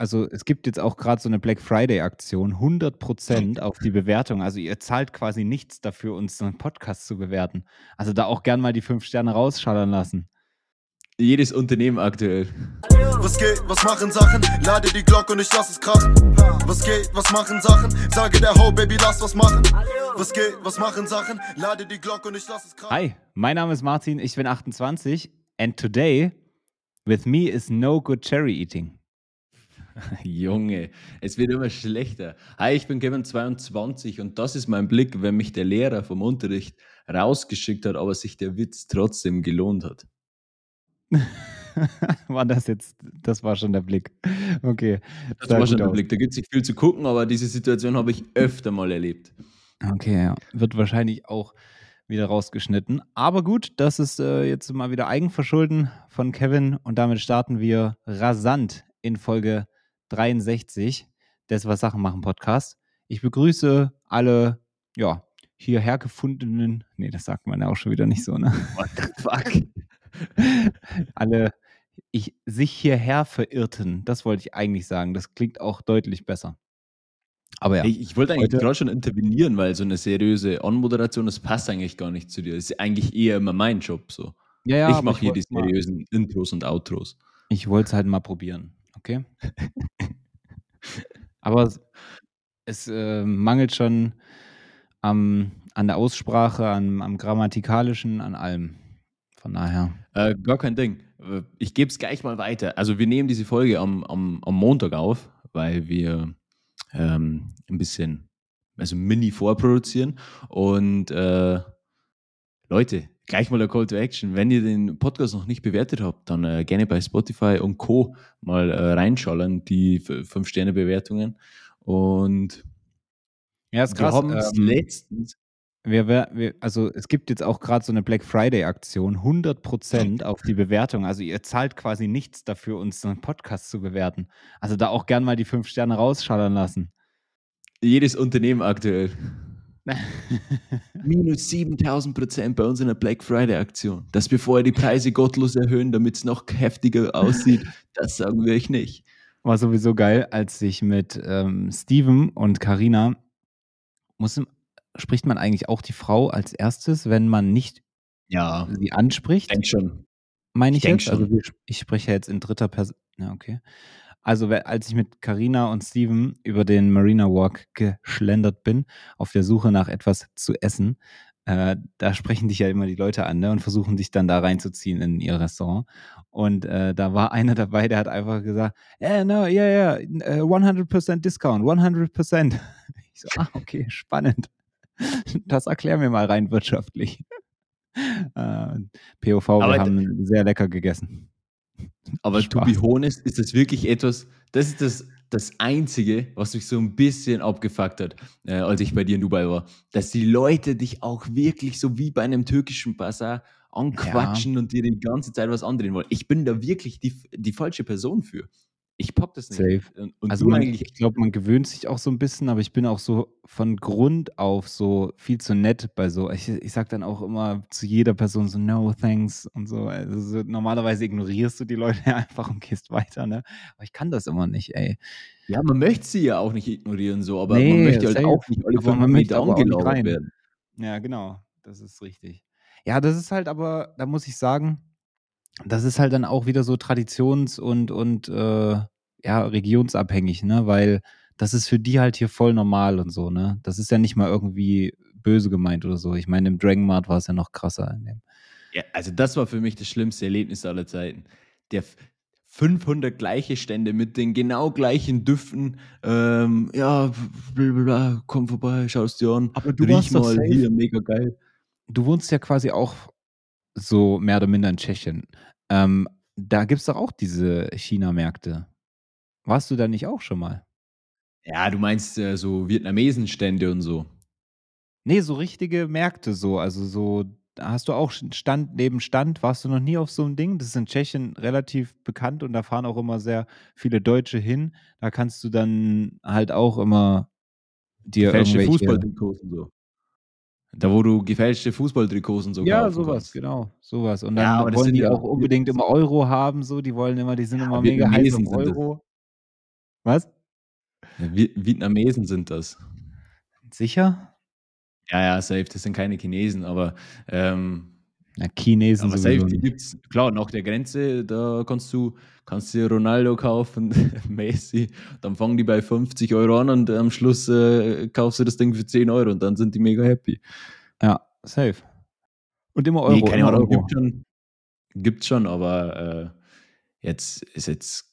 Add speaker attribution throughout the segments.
Speaker 1: also es gibt jetzt auch gerade so eine Black Friday-Aktion, 100% auf die Bewertung. Also ihr zahlt quasi nichts dafür, uns so einen Podcast zu bewerten. Also da auch gern mal die fünf Sterne rausschallern lassen.
Speaker 2: Jedes Unternehmen aktuell.
Speaker 3: Was geht, was machen Sachen? Lade die Glocke und ich lass es krachen. Was geht, was machen Sachen? Sage der Ho, Baby, lass was machen. Was geht, was machen Sachen? Lade die Glocke und ich lass es krachen.
Speaker 1: Hi, mein Name ist Martin, ich bin 28 and today with me is no good cherry eating.
Speaker 2: Junge, es wird immer schlechter. Hi, ich bin Kevin 22 und das ist mein Blick, wenn mich der Lehrer vom Unterricht rausgeschickt hat, aber sich der Witz trotzdem gelohnt hat.
Speaker 1: war das jetzt, das war schon der Blick. Okay.
Speaker 2: Das war schon der
Speaker 1: aus.
Speaker 2: Blick. Da gibt es nicht viel zu gucken, aber diese Situation habe ich öfter mal erlebt.
Speaker 1: Okay, ja. Wird wahrscheinlich auch wieder rausgeschnitten. Aber gut, das ist äh, jetzt mal wieder Eigenverschulden von Kevin und damit starten wir rasant in Folge 63 des Was Sachen machen Podcast. Ich begrüße alle, ja, hierher gefundenen, nee, das sagt man ja auch schon wieder nicht so, ne?
Speaker 2: What the fuck?
Speaker 1: alle ich, sich hierher verirrten. Das wollte ich eigentlich sagen. Das klingt auch deutlich besser. Aber ja.
Speaker 2: Ich, ich wollte eigentlich gerade schon intervenieren, weil so eine seriöse Anmoderation, das passt eigentlich gar nicht zu dir. Das ist eigentlich eher immer mein Job so.
Speaker 1: ja, ja,
Speaker 2: ich mache hier die
Speaker 1: wollt's mal-
Speaker 2: seriösen Intros und Outros.
Speaker 1: Ich wollte es halt mal probieren, okay? Aber es, es äh, mangelt schon am, an der Aussprache, am, am grammatikalischen, an allem. Von daher.
Speaker 2: Äh, gar kein Ding. Ich gebe es gleich mal weiter. Also wir nehmen diese Folge am, am, am Montag auf, weil wir ähm, ein bisschen, also mini vorproduzieren. Und äh, Leute, gleich mal der Call to Action. Wenn ihr den Podcast noch nicht bewertet habt, dann äh, gerne bei Spotify und Co. mal äh, reinschallern, die 5-Sterne-Bewertungen. Und
Speaker 1: Ja, ist
Speaker 2: wir
Speaker 1: krass.
Speaker 2: haben es
Speaker 1: ähm,
Speaker 2: letztens
Speaker 1: wir, wir, wir, also es gibt jetzt auch gerade so eine Black Friday-Aktion, 100% auf die Bewertung. Also ihr zahlt quasi nichts dafür, uns so einen Podcast zu bewerten. Also da auch gern mal die fünf Sterne rausschallern lassen.
Speaker 2: jedes Unternehmen aktuell. Minus 7000 Prozent bei uns in der Black Friday Aktion. Dass wir vorher die Preise gottlos erhöhen, damit es noch heftiger aussieht, das sagen wir euch nicht.
Speaker 1: War sowieso geil, als ich mit ähm, Steven und Karina muss spricht man eigentlich auch die Frau als erstes, wenn man nicht
Speaker 2: Ja,
Speaker 1: sie anspricht,
Speaker 2: denk schon.
Speaker 1: meine ich,
Speaker 2: ich
Speaker 1: jetzt. Also
Speaker 2: schon.
Speaker 1: wir, ich spreche ja jetzt in dritter Person. Ja, okay. Also als ich mit Karina und Steven über den Marina Walk geschlendert bin, auf der Suche nach etwas zu essen, äh, da sprechen dich ja immer die Leute an ne, und versuchen dich dann da reinzuziehen in ihr Restaurant. Und äh, da war einer dabei, der hat einfach gesagt, yeah, no, yeah, yeah, äh, 100% Discount, 100%. Ich so, ah, okay, spannend. Das erklär mir mal rein wirtschaftlich. Äh, POV, wir
Speaker 2: Aber-
Speaker 1: haben sehr lecker gegessen.
Speaker 2: Aber to
Speaker 1: Spaß.
Speaker 2: be honest, ist das wirklich etwas, das ist das, das Einzige, was mich so ein bisschen abgefuckt hat, äh, als ich bei dir in Dubai war. Dass die Leute dich auch wirklich so wie bei einem türkischen Bazar anquatschen und dir die ganze Zeit was andrehen wollen. Ich bin da wirklich die, die falsche Person für. Ich pack das nicht.
Speaker 1: Safe.
Speaker 2: Und,
Speaker 1: Also man, ich glaube, man gewöhnt sich auch so ein bisschen, aber ich bin auch so von Grund auf so viel zu nett bei so. Ich, ich sag dann auch immer zu jeder Person so, no, thanks und so. Also so, normalerweise ignorierst du die Leute einfach und gehst weiter, ne? Aber ich kann das immer nicht, ey.
Speaker 2: Ja, man möchte sie ja auch nicht ignorieren, so, aber
Speaker 1: Nee,
Speaker 2: man möchte halt
Speaker 1: safe.
Speaker 2: auch nicht fünf
Speaker 1: man möchte aber auch rein.
Speaker 2: werden.
Speaker 1: Ja, genau. Das ist richtig. Ja, das ist halt aber, da muss ich sagen, das ist halt dann auch wieder so traditions- und, und äh, ja, regionsabhängig, ne? Weil das ist für die halt hier voll normal und so, ne? Das ist ja nicht mal irgendwie böse gemeint oder so. Ich meine, im Dragon Mart war es ja noch krasser.
Speaker 2: Ja, also das war für mich das schlimmste Erlebnis aller Zeiten. Der f- 500 gleiche Stände mit den genau gleichen Düften. Ähm, ja, blablabla, komm vorbei, schau es dir an.
Speaker 1: Aber du
Speaker 2: Riech
Speaker 1: warst
Speaker 2: mal
Speaker 1: safe.
Speaker 2: hier, mega geil.
Speaker 1: Du wohnst ja quasi auch so mehr oder minder in Tschechien. Ähm, da gibt es doch auch diese China-Märkte. Warst du da nicht auch schon mal?
Speaker 2: Ja, du meinst äh, so Vietnamesenstände und so.
Speaker 1: Nee, so richtige Märkte so. Also so, da hast du auch Stand neben Stand. Warst du noch nie auf so einem Ding? Das ist in Tschechien relativ bekannt und da fahren auch immer sehr viele Deutsche hin. Da kannst du dann halt auch immer dir
Speaker 2: Gefälschte
Speaker 1: irgendwelche...
Speaker 2: Fußballtrikots und so. Da, wo du gefälschte Fußballtrikots und so
Speaker 1: Ja, sowas,
Speaker 2: kannst.
Speaker 1: genau, sowas. Und
Speaker 2: Ja,
Speaker 1: dann
Speaker 2: das
Speaker 1: wollen die
Speaker 2: ja
Speaker 1: auch unbedingt immer Euro haben, so. Die wollen immer, die sind
Speaker 2: Ja,
Speaker 1: immer mega heiß auf. Euro. Was?
Speaker 2: Vi Vietnamesen sind das.
Speaker 1: Sicher?
Speaker 2: Ja, ja, safe. Das sind keine Chinesen, aber ähm,
Speaker 1: Na, Chinesen
Speaker 2: aber safe, die gibt's. Klar, nach der Grenze, da kannst du, kannst dir Ronaldo kaufen, Messi, dann fangen die bei 50 Euro an und am Schluss äh, kaufst du das Ding für 10 Euro und dann sind die mega happy.
Speaker 1: Ja, safe. Und immer Euro.
Speaker 2: nee, keine Ahnung, gibt schon, gibt's schon, aber äh, jetzt ist jetzt,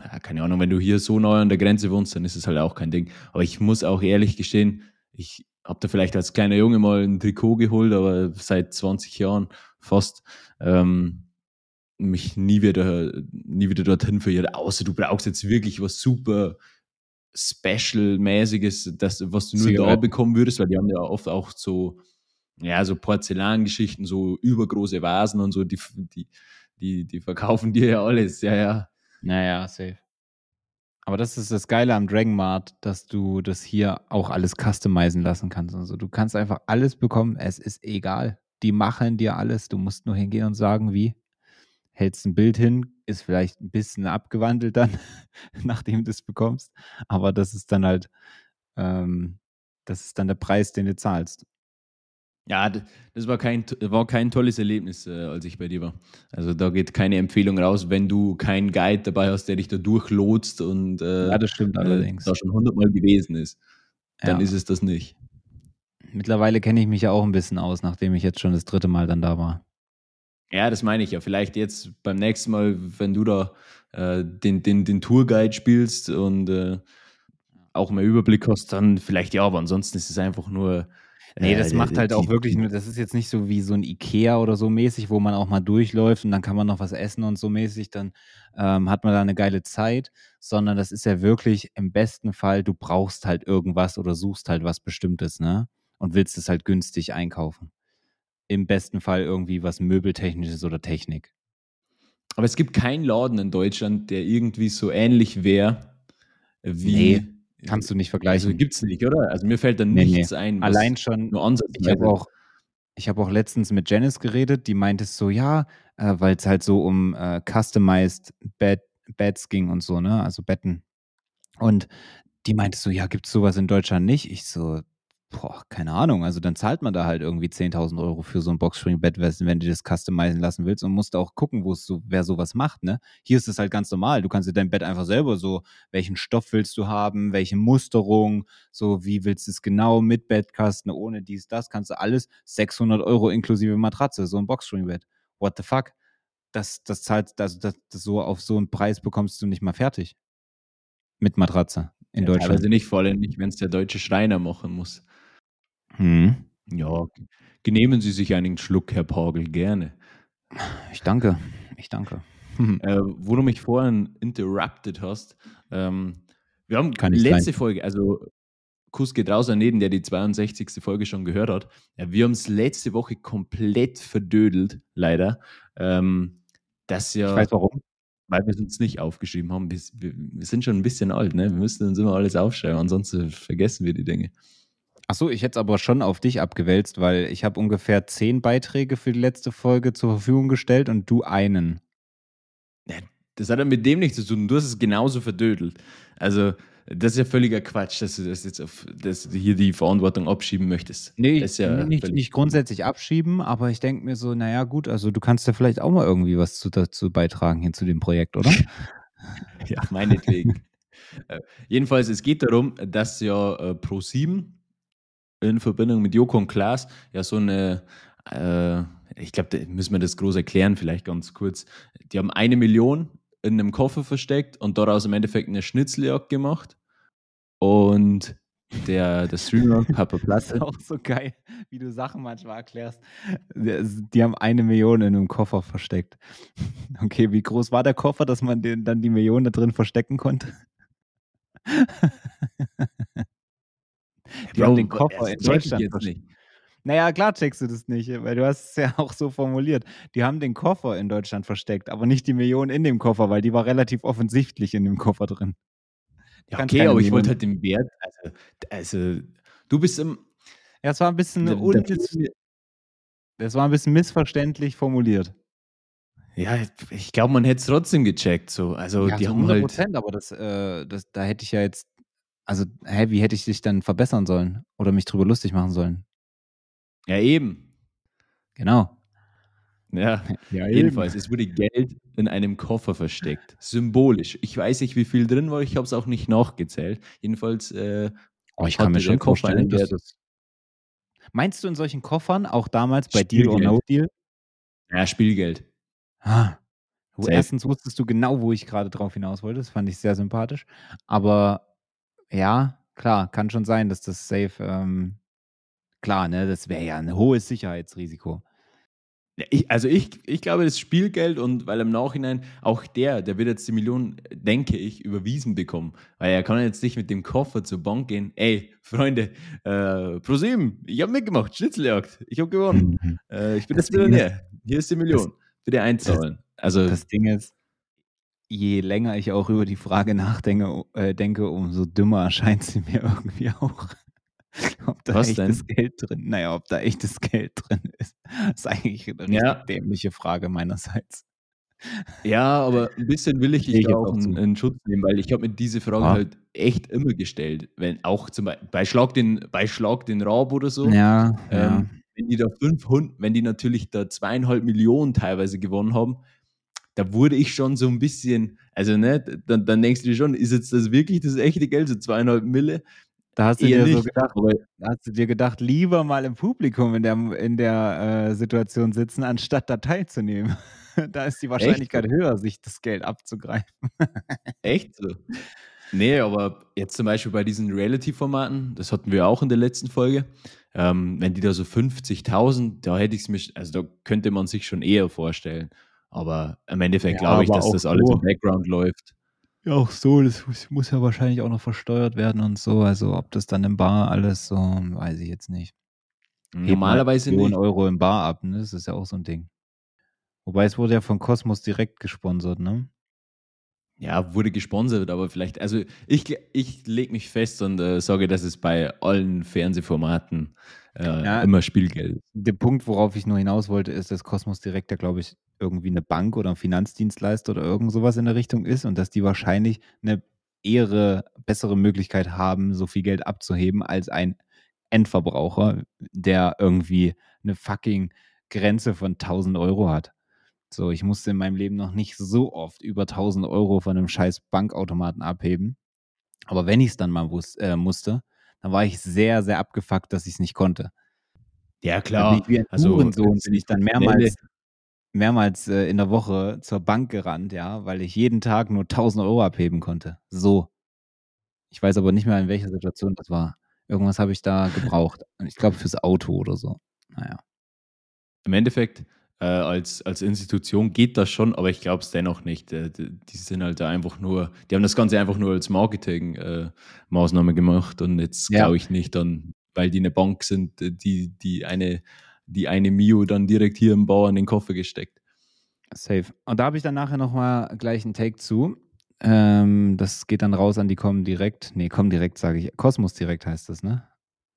Speaker 2: ja, keine Ahnung, wenn du hier so neu an der Grenze wohnst, dann ist es halt auch kein Ding. Aber ich muss auch ehrlich gestehen, ich habe da vielleicht als kleiner Junge mal ein Trikot geholt, aber seit 20 Jahren fast ähm, mich nie wieder, nie wieder dorthin verirrt, außer du brauchst jetzt wirklich was super Special-mäßiges, das, was du nur da
Speaker 1: Zigaretten.
Speaker 2: bekommen würdest, weil die haben ja oft auch so, ja, so Porzellangeschichten, so übergroße Vasen und so, die, die, die, die verkaufen dir ja alles, ja, ja.
Speaker 1: Naja, safe. Aber das ist das Geile am Dragon Mart, dass du das hier auch alles customizen lassen kannst. Also du kannst einfach alles bekommen, es ist egal. Die machen dir alles. Du musst nur hingehen und sagen, wie. Hältst ein Bild hin, ist vielleicht ein bisschen abgewandelt dann, nachdem du es bekommst. Aber das ist dann halt, ähm, das ist dann der Preis, den du zahlst.
Speaker 2: Ja, das war kein, war kein tolles Erlebnis, äh, als ich bei dir war. Also da geht keine Empfehlung raus, wenn du keinen Guide dabei hast, der dich da durchlotst und äh,
Speaker 1: Ja, das stimmt
Speaker 2: äh,
Speaker 1: allerdings.
Speaker 2: da schon hundertmal gewesen ist. Dann
Speaker 1: Ja.
Speaker 2: ist es das nicht.
Speaker 1: Mittlerweile kenne ich mich ja auch ein bisschen aus, nachdem ich jetzt schon das dritte Mal dann da war.
Speaker 2: Ja, das meine ich ja. Vielleicht jetzt beim nächsten Mal, wenn du da äh, den, den, den Tourguide spielst und äh, auch mehr Überblick hast, dann vielleicht ja, aber ansonsten ist es einfach nur.
Speaker 1: Nee,
Speaker 2: äh,
Speaker 1: das macht halt auch
Speaker 2: die-
Speaker 1: wirklich, nur- das ist jetzt nicht so wie so ein Ikea oder so mäßig, wo man auch mal durchläuft und dann kann man noch was essen und so mäßig, dann ähm, hat man da eine geile Zeit, sondern das ist ja wirklich im besten Fall, du brauchst halt irgendwas oder suchst halt was Bestimmtes, ne? Und willst es halt günstig einkaufen. Im besten Fall irgendwie was Möbeltechnisches oder Technik.
Speaker 2: Aber es gibt keinen Laden in Deutschland, der irgendwie so ähnlich wäre wie.
Speaker 1: Nee, Kannst du nicht
Speaker 2: Also
Speaker 1: vergleichen.
Speaker 2: gibt es nicht, oder? Also mir fällt da
Speaker 1: Nee,
Speaker 2: nichts ein. was
Speaker 1: Allein schon,
Speaker 2: Nur
Speaker 1: Ich habe auch, ich habe auch letztens mit Janice geredet, die meinte es so, ja, äh, weil es halt so um äh, customized Bed, Beds ging und so, ne? Also Betten. Und die meinte so, ja, gibt es sowas in Deutschland nicht? Ich so, boah, keine Ahnung. Also dann zahlt man da halt irgendwie 10.000 Euro für so ein Boxspring-Bett, wenn du das customizen lassen willst und musst auch gucken, wo es so, wer sowas macht, ne? Hier ist es halt ganz normal. Du kannst dir dein Bett einfach selber so, welchen Stoff willst du haben, welche Musterung, so wie willst du es genau mit Bettkasten, ohne dies, das, kannst du alles 600 Euro inklusive Matratze, so ein Boxspring-Bett. What the fuck? Das, das zahlt, also das, das so auf so einen Preis bekommst du nicht mal fertig. Mit Matratze in
Speaker 2: ja,
Speaker 1: Deutschland.
Speaker 2: Teilweise nicht, vor allem nicht, wenn es der deutsche Schreiner machen muss.
Speaker 1: Hm.
Speaker 2: Ja, genehmen Sie sich einen Schluck, Herr Pagel, gerne.
Speaker 1: Ich danke. Ich danke.
Speaker 2: Äh, wo du mich vorhin interrupted hast, ähm, wir haben
Speaker 1: Kann nicht
Speaker 2: letzte
Speaker 1: sein.
Speaker 2: Folge, also Kuss geht raus an jeden, der die 62. Folge schon gehört hat. Ja, wir haben es letzte Woche komplett verdödelt, leider. Ähm, das ja,
Speaker 1: Ich weiß warum.
Speaker 2: weil wir es uns nicht aufgeschrieben haben. Wir, wir, wir sind schon ein bisschen alt, ne? Wir müssen uns immer alles aufschreiben, ansonsten vergessen wir die Dinge.
Speaker 1: Achso, ich hätte es aber schon auf dich abgewälzt, weil ich habe ungefähr zehn Beiträge für die letzte Folge zur Verfügung gestellt und du einen.
Speaker 2: Das hat ja mit dem nichts zu tun. Du hast es genauso verdödelt. Also, das ist ja völliger Quatsch, dass du das jetzt auf, dass du hier die Verantwortung abschieben möchtest.
Speaker 1: Nee,
Speaker 2: das ja
Speaker 1: nicht, nicht grundsätzlich abschieben, aber ich denke mir so, naja, gut, also du kannst ja vielleicht auch mal irgendwie was zu, dazu beitragen hier zu dem Projekt, oder?
Speaker 2: Ja, meinetwegen. äh, jedenfalls, es geht darum, dass ja äh, Pro7 in Verbindung mit Joko und Klaas ja so eine, äh, ich glaube, da müssen wir das groß erklären, vielleicht ganz kurz. Die haben eine Million in einem Koffer versteckt und daraus im Endeffekt eine Schnitzeljagd gemacht. Und der, der Streamer, Papa
Speaker 1: Das
Speaker 2: Platte,
Speaker 1: ist auch so geil, wie du Sachen manchmal erklärst. Die haben eine Million in einem Koffer versteckt. Okay, wie groß war der Koffer, dass man den, dann die Million da drin verstecken konnte? Die haben den Koffer in Deutschland
Speaker 2: jetzt
Speaker 1: versteckt.
Speaker 2: nicht.
Speaker 1: Naja, klar checkst du das nicht, weil du hast es ja auch so formuliert. Die haben den Koffer in Deutschland versteckt, aber nicht die Million in dem Koffer, weil die war relativ offensichtlich in dem Koffer drin.
Speaker 2: Ja, okay, aber ich wollte halt den Wert, also, also du bist im,
Speaker 1: Ja, es war ein bisschen
Speaker 2: der-
Speaker 1: das war ein bisschen missverständlich formuliert.
Speaker 2: Ja, ich glaube, man hätte es trotzdem gecheckt. So. Also
Speaker 1: Ja,
Speaker 2: die
Speaker 1: zu
Speaker 2: haben
Speaker 1: 100
Speaker 2: halt.
Speaker 1: Prozent, aber das, äh, das, da hätte ich ja jetzt, also, hä, wie hätte ich dich dann verbessern sollen oder mich drüber lustig machen sollen?
Speaker 2: Ja, eben.
Speaker 1: Genau.
Speaker 2: Ja,
Speaker 1: Ja,
Speaker 2: jedenfalls, es wurde Geld in einem Koffer versteckt. Symbolisch. Ich weiß nicht, wie viel drin war, ich habe es auch nicht nachgezählt. Jedenfalls, äh,
Speaker 1: Oh, ich kann mir schon
Speaker 2: Koffer
Speaker 1: vorstellen,
Speaker 2: einen
Speaker 1: dass das. Meinst du in solchen Koffern auch damals bei Deal or No Deal?
Speaker 2: Ja, Spielgeld.
Speaker 1: Ah. Erstens wusstest du genau, wo ich gerade drauf hinaus wollte. Das fand ich sehr sympathisch. Aber ja, klar, kann schon sein, dass das safe, ähm, klar, ne, das wäre ja ein hohes Sicherheitsrisiko.
Speaker 2: Ja, ich, also ich, ich glaube, das Spielgeld und weil im Nachhinein auch der, der wird jetzt die Million, denke ich, überwiesen bekommen. Weil er kann jetzt nicht mit dem Koffer zur Bank gehen. Ey, Freunde, äh, ProSieben, ich habe mitgemacht, Schnitzeljagd, ich habe gewonnen.
Speaker 1: Mhm.
Speaker 2: Äh, ich bin
Speaker 1: Das
Speaker 2: jetzt
Speaker 1: Ding ist-
Speaker 2: Millionär. Hier ist die Million. Bitte einzahlen. Also,
Speaker 1: Das Ding ist, je länger ich auch über die Frage nachdenke, äh, denke, umso dümmer erscheint sie mir irgendwie auch. Ob da
Speaker 2: Was
Speaker 1: echtes
Speaker 2: denn?
Speaker 1: Geld drin, naja, ob da echtes Geld drin ist. ist eigentlich eine
Speaker 2: Ja.
Speaker 1: dämliche Frage meinerseits.
Speaker 2: ja, aber ein bisschen will ich dich da auch in, in Schutz nehmen, weil ich habe mir diese Frage
Speaker 1: Ja.
Speaker 2: halt echt immer gestellt. Wenn auch zum Beispiel bei Schlag den, bei Schlag den Raab oder so.
Speaker 1: Ja, ja.
Speaker 2: Ähm, wenn die da 500, wenn die natürlich da zweieinhalb Millionen teilweise gewonnen haben, da wurde ich schon so ein bisschen, also ne, dann, dann denkst du dir schon, ist jetzt das wirklich das echte Geld, so zweieinhalb Mille?
Speaker 1: Da hast du
Speaker 2: Eher
Speaker 1: dir so
Speaker 2: nicht,
Speaker 1: gedacht,
Speaker 2: aber
Speaker 1: da hast du dir gedacht, lieber mal im Publikum in der, in der äh, Situation sitzen, anstatt da teilzunehmen. da ist die Wahrscheinlichkeit höher, sich das Geld abzugreifen.
Speaker 2: echt so. Nee, aber jetzt zum Beispiel bei diesen Reality-Formaten, das hatten wir auch in der letzten Folge, ähm, wenn die da so 50.000, da hätte ich es mir, also da könnte man sich schon eher vorstellen. Aber im Endeffekt
Speaker 1: Ja,
Speaker 2: glaube ich, dass das alles
Speaker 1: so.
Speaker 2: im Background läuft.
Speaker 1: Ja, auch so, das muss, ja wahrscheinlich auch noch versteuert werden und so. Also ob das dann im Bar alles so, weiß ich jetzt nicht. Mal
Speaker 2: Normalerweise
Speaker 1: Millionen. Euro im Bar ab, ne? Das ist ja auch so ein Ding. Wobei es wurde ja von Cosmos direkt gesponsert, ne?
Speaker 2: Ja, wurde gesponsert, aber vielleicht, also ich, ich lege mich fest und äh, sage, dass es bei allen Fernsehformaten äh,
Speaker 1: Ja.
Speaker 2: immer Spielgeld ist.
Speaker 1: Der Punkt, worauf ich nur hinaus wollte, ist, dass Cosmos Direct ja, glaube ich, irgendwie eine Bank oder ein Finanzdienstleister oder irgend sowas in der Richtung ist und dass die wahrscheinlich eine eher bessere Möglichkeit haben, so viel Geld abzuheben als ein Endverbraucher, der irgendwie eine fucking Grenze von 1000 Euro hat. So, ich musste in meinem Leben noch nicht so oft über 1000 Euro von einem scheiß Bankautomaten abheben. Aber wenn ich es dann mal äh, musste, dann war ich sehr, sehr abgefuckt, dass ich es nicht konnte.
Speaker 2: Ja,
Speaker 1: bin ich wie ein
Speaker 2: Also,
Speaker 1: Hurensohn, bin ich dann mehrmals, mehrmals äh, in der Woche zur Bank gerannt, ja, weil ich jeden Tag nur 1000 Euro abheben konnte. So. Ich weiß aber nicht mehr, in welcher Situation das war. Irgendwas habe ich da gebraucht. Ich glaube fürs Auto oder so. Naja.
Speaker 2: Im Endeffekt, äh, als, als Institution geht das schon, aber ich glaube es dennoch nicht. Äh, die, sind halt da einfach nur, die haben das Ganze einfach nur als Marketing-Maßnahme gemacht und jetzt
Speaker 1: Ja.
Speaker 2: glaube ich nicht dann, weil die eine Bank sind, äh, die, die eine, die eine Mio dann direkt hier im Bauer in den Koffer gesteckt.
Speaker 1: Safe. Und da habe ich dann nachher nochmal gleich einen Take zu. Ähm, das geht dann raus an die Kommen direkt. Nee, Kommen direkt sage ich. Kosmos direkt heißt das, ne?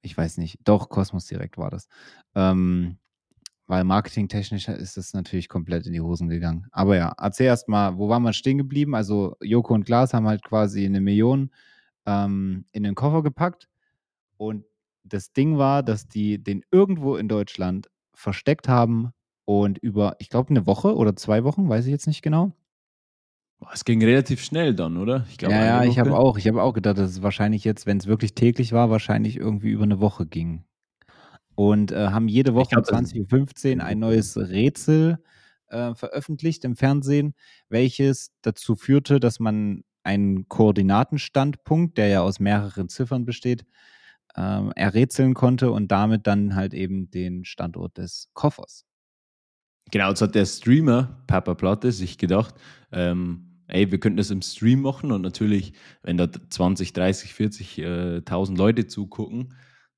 Speaker 1: Ich weiß nicht. Doch, Kosmos direkt war das. Ähm, weil marketingtechnisch ist das natürlich komplett in die Hosen gegangen. Aber ja, erzähl erst mal, wo waren wir stehen geblieben? Also Joko und Glas haben halt quasi eine Million ähm, in den Koffer gepackt. Und das Ding war, dass die den irgendwo in Deutschland versteckt haben und über, ich glaube, eine Woche oder zwei Wochen, weiß ich jetzt nicht genau.
Speaker 2: Es ging relativ schnell dann, oder? Ich glaube,
Speaker 1: ja, ja, ich habe auch, ich habe auch gedacht, dass es wahrscheinlich jetzt, wenn es wirklich täglich war, wahrscheinlich irgendwie über eine Woche ging. Und äh, haben jede Woche
Speaker 2: glaub,
Speaker 1: um
Speaker 2: das ist
Speaker 1: 20.15 Uhr ein neues Rätsel äh, veröffentlicht im Fernsehen, welches dazu führte, dass man einen Koordinatenstandpunkt, der ja aus mehreren Ziffern besteht, ähm, errätseln konnte und damit dann halt eben den Standort des Koffers.
Speaker 2: Genau, jetzt hat der Streamer Papa Platte sich gedacht, ähm, ey, wir könnten das im Stream machen und natürlich, wenn da 20, 30, 40 äh, 1000 Leute zugucken,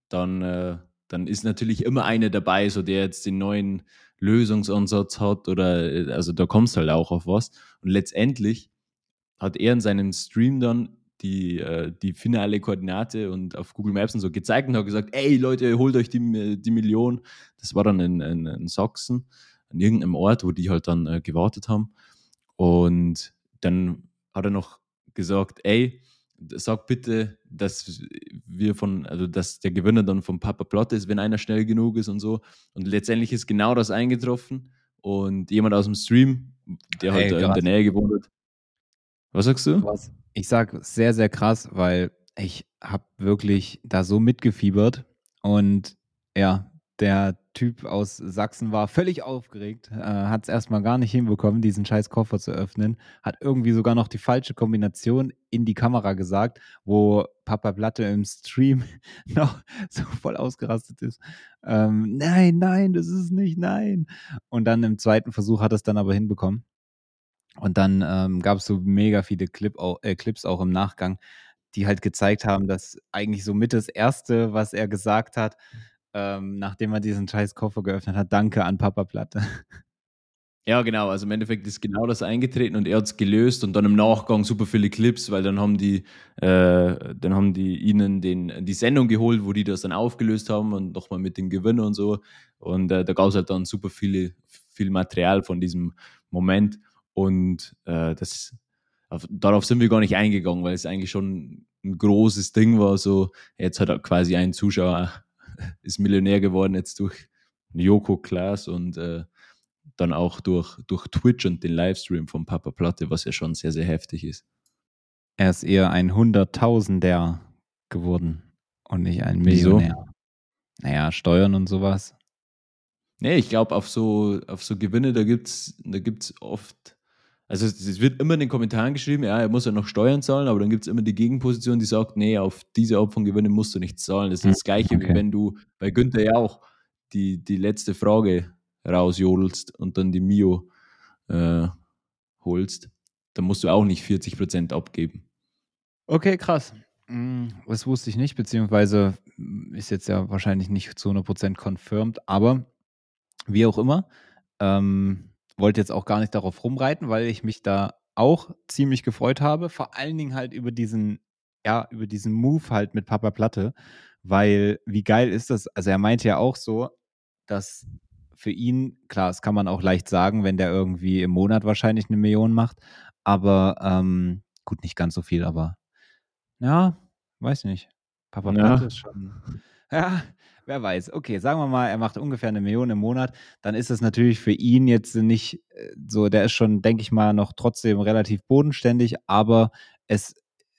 Speaker 2: dann, äh, dann ist natürlich immer einer dabei, so der jetzt den neuen Lösungsansatz hat oder äh, also da kommst halt auch auf was. Und letztendlich hat er in seinem Stream dann die, äh, die finale Koordinate und auf Google Maps und so gezeigt und hat gesagt, ey Leute, holt euch die, die Million. Das war dann in, in, in Sachsen. an irgendeinem Ort, wo die halt dann äh, gewartet haben. Und dann hat er noch gesagt, ey, sag bitte, dass wir von, also dass der Gewinner dann vom Papa Platte ist, wenn einer schnell genug ist und so. Und letztendlich ist genau das eingetroffen. Und jemand aus dem Stream, der halt
Speaker 1: Ey,
Speaker 2: in der Nähe gewohnt hat. Was sagst du?
Speaker 1: Was? Ich sag sehr, sehr krass, weil ich habe wirklich da so mitgefiebert und ja, der Typ aus Sachsen war völlig aufgeregt, äh, hat es erstmal gar nicht hinbekommen, diesen scheiß Koffer zu öffnen, hat irgendwie sogar noch die falsche Kombination in die Kamera gesagt, wo Papa Platte im Stream noch so voll ausgerastet ist. Ähm, nein, nein, das ist nicht, nein. Und dann im zweiten Versuch hat er es dann aber hinbekommen. Und dann ähm, gab es so mega viele Clip äh, Clips auch im Nachgang, die halt gezeigt haben, dass eigentlich so mit das Erste, was er gesagt hat, ähm, nachdem er diesen scheiß Koffer geöffnet hat, danke an Papa Platte.
Speaker 2: Ja, genau. Also im Endeffekt ist genau das eingetreten und er hat es gelöst und dann im Nachgang super viele Clips, weil dann haben die, äh, dann haben die ihnen den, die Sendung geholt, wo die das dann aufgelöst haben und nochmal mit dem Gewinner und so. Und äh, da gab es halt dann super viele, viel Material von diesem Moment. Und äh, das, auf, darauf sind wir gar nicht eingegangen, weil es eigentlich schon ein großes Ding war. So, jetzt hat er quasi ein Zuschauer ist Millionär geworden jetzt durch Joko Klaas und äh, dann auch durch, durch Twitch und den Livestream von Papa Platte, was ja schon sehr, sehr heftig ist.
Speaker 1: Er ist eher ein Hunderttausender geworden und nicht ein
Speaker 2: Wieso?
Speaker 1: Millionär. Naja, Steuern und sowas.
Speaker 2: Nee, ich glaube, auf so, auf so Gewinne, da gibt es da gibt's oft, also es, wird immer in den Kommentaren geschrieben, ja, er muss ja noch Steuern zahlen, aber dann gibt es immer die Gegenposition, die sagt, nee, auf diese Art von Gewinnen musst du nicht zahlen. Das ist
Speaker 1: Hm,
Speaker 2: das Gleiche,
Speaker 1: okay.
Speaker 2: wie wenn du bei Günther ja auch die, die letzte Frage rausjodelst und dann die Mio äh, holst. Dann musst du auch nicht 40% abgeben.
Speaker 1: Okay, krass. Mm, Das wusste ich nicht, beziehungsweise mm, ist jetzt ja wahrscheinlich nicht zu 100% confirmed, aber wie auch immer, ähm, wollte jetzt auch gar nicht darauf rumreiten, weil ich mich da auch ziemlich gefreut habe, vor allen Dingen halt über diesen, ja, über diesen Move halt mit Papa Platte, weil wie geil ist das? Also er meinte ja auch so, dass für ihn, klar, das kann man auch leicht sagen, wenn der irgendwie im Monat wahrscheinlich eine Million macht, aber ähm, gut, nicht ganz so viel, aber ja, weiß nicht. Papa
Speaker 2: Ja.
Speaker 1: Platte ist schon. Ja, wer weiß. Okay, sagen wir mal, er macht ungefähr eine Million im Monat. Dann ist es natürlich für ihn jetzt nicht äh, so, der ist schon, denke ich mal, noch trotzdem relativ bodenständig, aber es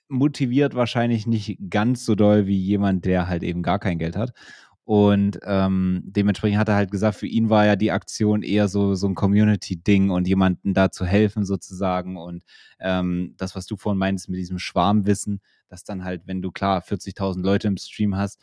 Speaker 1: motiviert wahrscheinlich nicht ganz so doll wie jemand, der halt eben gar kein Geld hat. Und ähm, dementsprechend hat er halt gesagt, für ihn war ja die Aktion eher so, so ein Community-Ding und jemandem da zu helfen sozusagen. Und ähm, das, was du vorhin meinst mit diesem Schwarmwissen, dass dann halt, wenn du klar 40.000 Leute im Stream hast,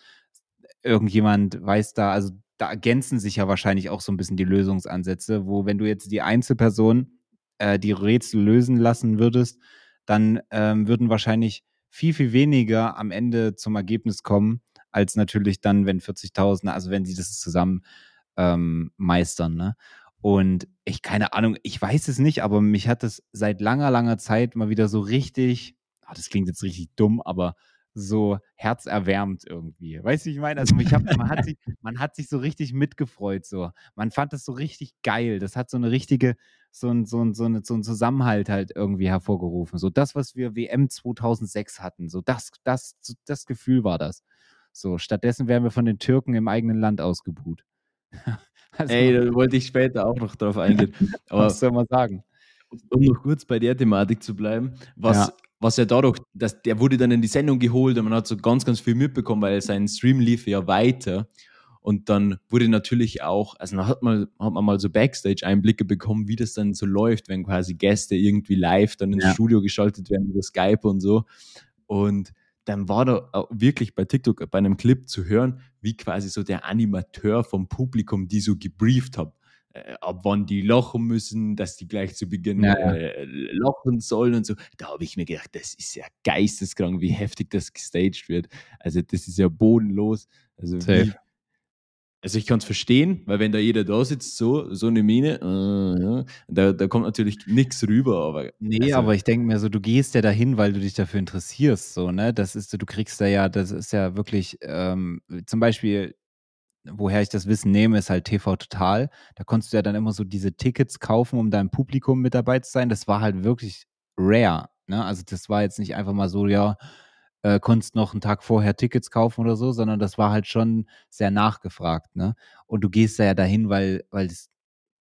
Speaker 1: irgendjemand weiß da, also da ergänzen sich ja wahrscheinlich auch so ein bisschen die Lösungsansätze, wo wenn du jetzt die Einzelperson äh, die Rätsel lösen lassen würdest, dann ähm, würden wahrscheinlich viel, viel weniger am Ende zum Ergebnis kommen, als natürlich dann, wenn 40.000, also wenn sie das zusammen ähm, meistern. Ne? Und ich, keine Ahnung, ich weiß es nicht, aber mich hat es seit langer, langer Zeit mal wieder so richtig, ah, das klingt jetzt richtig dumm, aber so herzerwärmt irgendwie. Weißt du, wie ich meine? Also ich hab, man, hat sich, man hat sich so richtig mitgefreut. So. Man fand das so richtig geil. Das hat so eine richtige, so ein, so ein, so eine, so ein Zusammenhalt halt irgendwie hervorgerufen. So das, was wir WM 2006 hatten. So das, das, das Gefühl war das. So, stattdessen werden wir von den Türken im eigenen Land ausgebuht. also,
Speaker 2: Ey, da wollte ich später auch noch drauf eingehen. Aber
Speaker 1: was soll man sagen?
Speaker 2: um noch kurz bei der Thematik zu bleiben, was,
Speaker 1: Ja.
Speaker 2: Was ja dadurch, dass der wurde dann in die Sendung geholt und man hat so ganz, ganz viel mitbekommen, weil sein Stream lief ja weiter. Und dann wurde natürlich auch, also dann hat man, hat man mal so Backstage-Einblicke bekommen, wie das dann so läuft, wenn quasi Gäste irgendwie live dann ins
Speaker 1: Ja.
Speaker 2: Studio geschaltet werden über Skype und so. Und dann war da wirklich bei TikTok bei einem Clip zu hören, wie quasi so der Animateur vom Publikum die so gebrieft hat. Äh, ab wann die lachen müssen, dass die gleich zu Beginn
Speaker 1: Ja, ja.
Speaker 2: äh, lachen sollen und so. Da habe ich mir gedacht, das ist ja geisteskrank, wie heftig das gestaged wird. Also das ist ja bodenlos. Also, wie, also ich kann es verstehen, weil wenn da jeder da sitzt, so, so eine Mine, äh, ja, da, da kommt natürlich nichts rüber. Aber,
Speaker 1: Nee,
Speaker 2: also,
Speaker 1: aber ich denke mir so, du gehst ja dahin, weil du dich dafür interessierst, so, ne? Das ist, du kriegst da ja, das ist ja wirklich, ähm, zum Beispiel, woher ich das Wissen nehme, ist halt TV Total. Da konntest du ja dann immer so diese Tickets kaufen, um da im Publikum mit dabei zu sein. Das war halt wirklich rare. Ne? Also das war jetzt nicht einfach mal so, ja, äh, konntest noch einen Tag vorher Tickets kaufen oder so, sondern das war halt schon sehr nachgefragt. Ne? Und du gehst da ja dahin, weil, weil das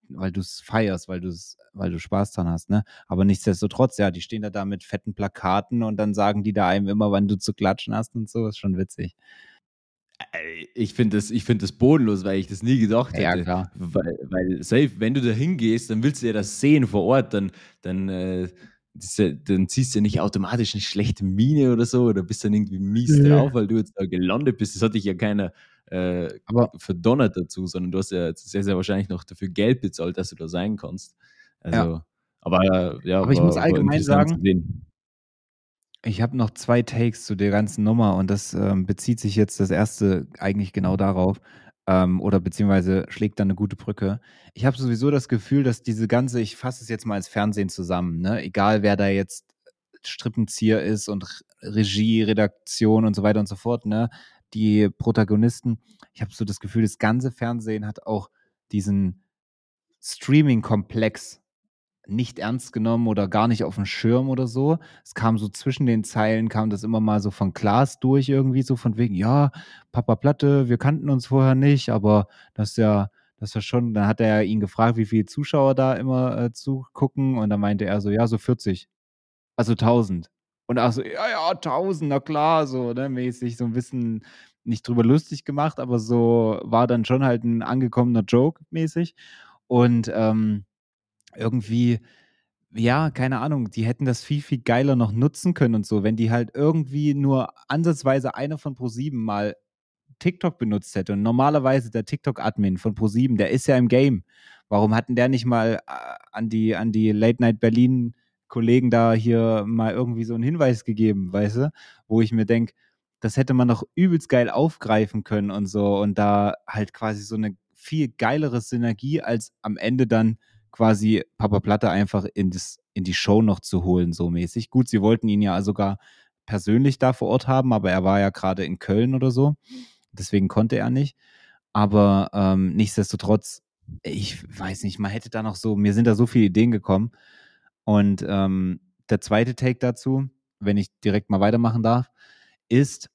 Speaker 1: weil du es feierst, weil du es, weil du Spaß dran hast, ne? Aber nichtsdestotrotz, ja, die stehen da da mit fetten Plakaten und dann sagen die da einem immer, wann du zu klatschen hast und so, ist schon witzig.
Speaker 2: Ich finde das, find das bodenlos, weil ich das nie gedacht hätte.
Speaker 1: Ja, klar.
Speaker 2: Weil, weil safe, wenn du da hingehst, dann willst du ja das sehen vor Ort, dann, dann, äh, dann ziehst du ja nicht automatisch eine schlechte Miene oder so oder bist dann irgendwie mies
Speaker 1: Ja.
Speaker 2: drauf, weil du jetzt da gelandet bist. Das hat dich ja keiner äh,
Speaker 1: Aber
Speaker 2: verdonnert dazu, sondern du hast ja sehr, sehr wahrscheinlich noch dafür Geld bezahlt, dass du da sein kannst. Also, aber äh, ja,
Speaker 1: Aber ich
Speaker 2: war,
Speaker 1: muss allgemein sagen-. Ich habe noch zwei Takes zu der ganzen Nummer und das ähm, bezieht sich jetzt das erste eigentlich genau darauf ähm, oder beziehungsweise schlägt dann eine gute Brücke. Ich habe sowieso das Gefühl, dass diese ganze, ich fasse es jetzt mal als Fernsehen zusammen, ne? egal wer da jetzt Strippenzieher ist und Regie, Redaktion und so weiter und so fort, ne? die Protagonisten, ich habe so das Gefühl, das ganze Fernsehen hat auch diesen Streaming-Komplex nicht ernst genommen oder gar nicht auf dem Schirm oder so. Es kam so zwischen den Zeilen, kam das immer mal so von Glas durch irgendwie, so von wegen, ja, Papa Platte, wir kannten uns vorher nicht, aber das ist ja, das ja schon, dann hat er ihn gefragt, wie viele Zuschauer da immer äh, zugucken und dann meinte er so, ja, so 40. Also 1000. Und auch so, ja, ja, 1000, na klar, so, ne, mäßig, so ein bisschen nicht drüber lustig gemacht, aber so war dann schon halt ein angekommener Joke mäßig. Und ähm, irgendwie, ja, keine Ahnung, die hätten das viel, viel geiler noch nutzen können und so, wenn die halt irgendwie nur ansatzweise einer von Pro7 mal TikTok benutzt hätte. Und normalerweise der TikTok-Admin von Pro7, der ist ja im Game. Warum hatten der nicht mal äh, an die, an die Late Night Berlin Kollegen da hier mal irgendwie so einen Hinweis gegeben, weißt du? Wo ich mir denke, das hätte man doch übelst geil aufgreifen können und so und da halt quasi so eine viel geilere Synergie als am Ende dann quasi Papa Platte einfach in, das, in die Show noch zu holen, so mäßig. Gut, sie wollten ihn ja sogar persönlich da vor Ort haben, aber er war ja gerade in Köln oder so. Deswegen konnte er nicht. Aber ähm, nichtsdestotrotz, ich weiß nicht, man hätte da noch so, mir sind da so viele Ideen gekommen. Und ähm, der zweite Take dazu, wenn ich direkt mal weitermachen darf, ist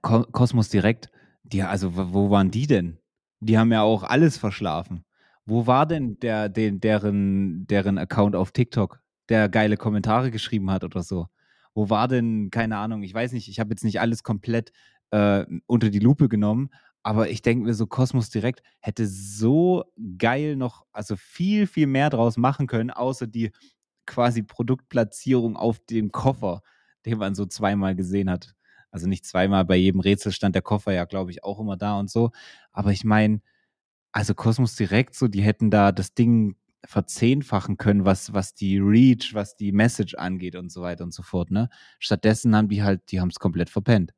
Speaker 1: Ko Kosmos Direkt. Die, also, wo waren die denn? Die haben ja auch alles verschlafen. Wo war denn der, den, deren, deren Account auf TikTok, der geile Kommentare geschrieben hat oder so? Wo war denn, keine Ahnung, ich weiß nicht, ich habe jetzt nicht alles komplett äh, unter die Lupe genommen, aber ich denke mir so, Kosmos Direkt hätte so geil noch, also viel, viel mehr draus machen können, außer die quasi Produktplatzierung auf dem Koffer, den man so zweimal gesehen hat. Also nicht zweimal, bei jedem Rätsel stand der Koffer ja, glaube ich, auch immer da und so. Aber ich meine, also Kosmos Direkt, so, die hätten da das Ding verzehnfachen können, was, was die Reach, was die Message angeht und so weiter und so fort. Ne? Stattdessen haben die halt, die haben es komplett verpennt.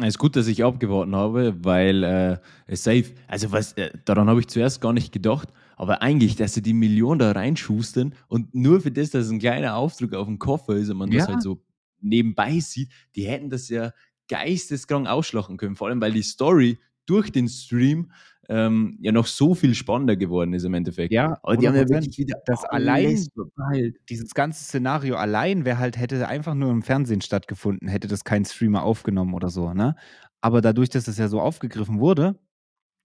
Speaker 2: Es ist gut, dass ich abgewartet habe, weil äh, es safe, also was, äh, daran habe ich zuerst gar nicht gedacht, aber eigentlich, dass sie die Million da reinschustern und nur für das, dass ein kleiner Aufdruck auf dem Koffer ist und man das
Speaker 1: Ja.
Speaker 2: halt so nebenbei sieht, die hätten das ja geisteskrank ausschlachten können, vor allem weil die Story durch den Stream ähm, ja noch so viel spannender geworden ist im Endeffekt.
Speaker 1: Ja,
Speaker 2: aber die haben ja
Speaker 1: 100%.
Speaker 2: wirklich wieder
Speaker 1: Das allein-
Speaker 2: verpeilt.
Speaker 1: Dieses ganze Szenario allein wäre halt, hätte einfach nur im Fernsehen stattgefunden, hätte das kein Streamer aufgenommen oder so, ne? Aber dadurch, dass das ja so aufgegriffen wurde,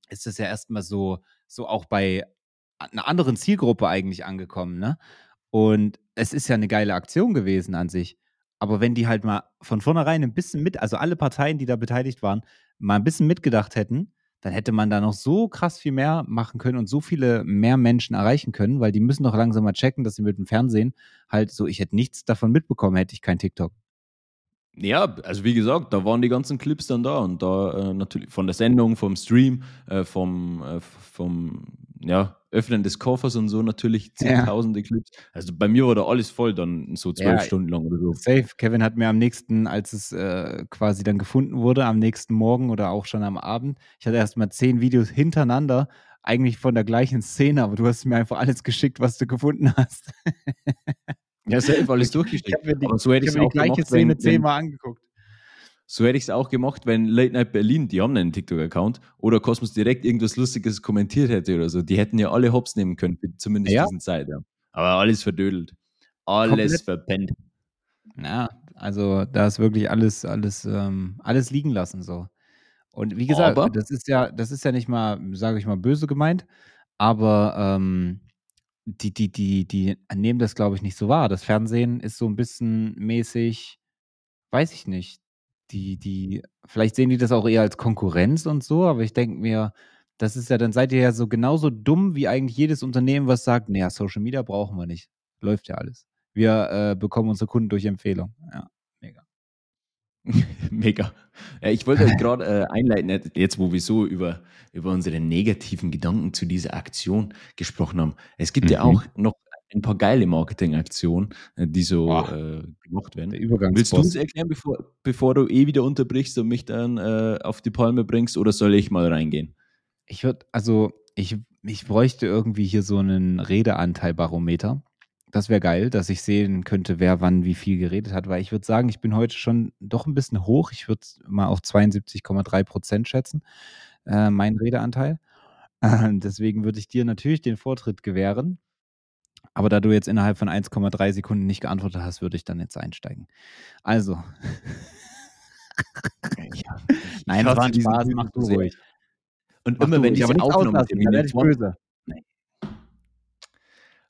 Speaker 1: ist das ja erstmal so, so auch bei einer anderen Zielgruppe eigentlich angekommen, ne? Und es ist ja eine geile Aktion gewesen an sich. Aber wenn die halt mal von vornherein ein bisschen mit, also alle Parteien, die da beteiligt waren, mal ein bisschen mitgedacht hätten, dann hätte man da noch so krass viel mehr machen können und so viele mehr Menschen erreichen können, weil die müssen doch langsam mal checken, dass sie mit dem Fernsehen halt so, ich hätte nichts davon mitbekommen, hätte ich kein TikTok.
Speaker 2: Ja, also wie gesagt, da waren die ganzen Clips dann da und da äh, natürlich von der Sendung, vom Stream, äh, vom, äh, vom ja, Öffnen des Koffers und so natürlich
Speaker 1: Ja.
Speaker 2: zehntausende Clips. Also bei mir war da alles voll dann so zwölf
Speaker 1: Ja,
Speaker 2: Stunden lang oder so.
Speaker 1: Safe. Kevin hat mir am nächsten, als es äh, quasi dann gefunden wurde, am nächsten Morgen oder auch schon am Abend, ich hatte erst mal zehn Videos hintereinander, eigentlich von der gleichen Szene, aber du hast mir einfach alles geschickt, was du gefunden hast.
Speaker 2: Ja, safe alles
Speaker 1: Ich habe
Speaker 2: durchgeschickt.
Speaker 1: mir die,
Speaker 2: Aber so hätte
Speaker 1: ich
Speaker 2: ich
Speaker 1: mir die
Speaker 2: auch
Speaker 1: gleiche
Speaker 2: gemacht,
Speaker 1: Szene zehnmal angeguckt.
Speaker 2: So hätte ich es auch gemacht, wenn Late Night Berlin, die haben einen TikTok-Account, oder Cosmos direkt irgendwas Lustiges kommentiert hätte oder so. Die hätten ja alle Hops nehmen können, zumindest
Speaker 1: Ja.
Speaker 2: diesen Zeit. Ja. Aber alles verdödelt. Alles
Speaker 1: Komplett.
Speaker 2: verpennt.
Speaker 1: Ja, also da ist wirklich alles, alles, ähm, alles liegen lassen so. Und wie gesagt,
Speaker 2: Aber-
Speaker 1: das ist ja, das ist ja nicht mal, sage ich mal, böse gemeint, aber ähm, die, die, die, die nehmen das, glaube ich, nicht so wahr. Das Fernsehen ist so ein bisschen mäßig, weiß ich nicht. Die, die, vielleicht sehen die das auch eher als Konkurrenz und so, aber ich denke mir, das ist ja, dann seid ihr ja so genauso dumm wie eigentlich jedes Unternehmen, was sagt, naja, Social Media brauchen wir nicht. Läuft ja alles. Wir äh, bekommen unsere Kunden durch Empfehlung. Ja, mega.
Speaker 2: Mega. Ja, ich wollte gerade äh, einleiten, jetzt wo wir so über, über unsere negativen Gedanken zu dieser Aktion gesprochen haben. Es gibt ja
Speaker 1: Mhm.
Speaker 2: auch noch ein paar geile Marketingaktionen, äh, die so
Speaker 1: Boah.
Speaker 2: äh, gemacht werden. Willst du uns erklären, bevor, bevor du eh wieder unterbrichst und mich dann äh, auf die Palme bringst, oder soll ich mal reingehen?
Speaker 1: Ich würde, also, ich, ich bräuchte irgendwie hier so einen Redeanteilbarometer. Das wäre geil, dass ich sehen könnte, wer wann wie viel geredet hat, weil ich würde sagen, ich bin heute schon doch ein bisschen hoch. Ich würde mal auf 72,3 Prozent schätzen, äh, mein Redeanteil. Deswegen würde ich dir natürlich den Vortritt gewähren. Aber da du jetzt innerhalb von 1,3 Sekunden nicht geantwortet hast, würde ich dann jetzt einsteigen. Also. Nein, das war ein Spaß, mach du ruhig.
Speaker 2: Und
Speaker 1: Mach
Speaker 2: immer
Speaker 1: du
Speaker 2: wenn diese Aufnahmetermine vor-
Speaker 1: böse.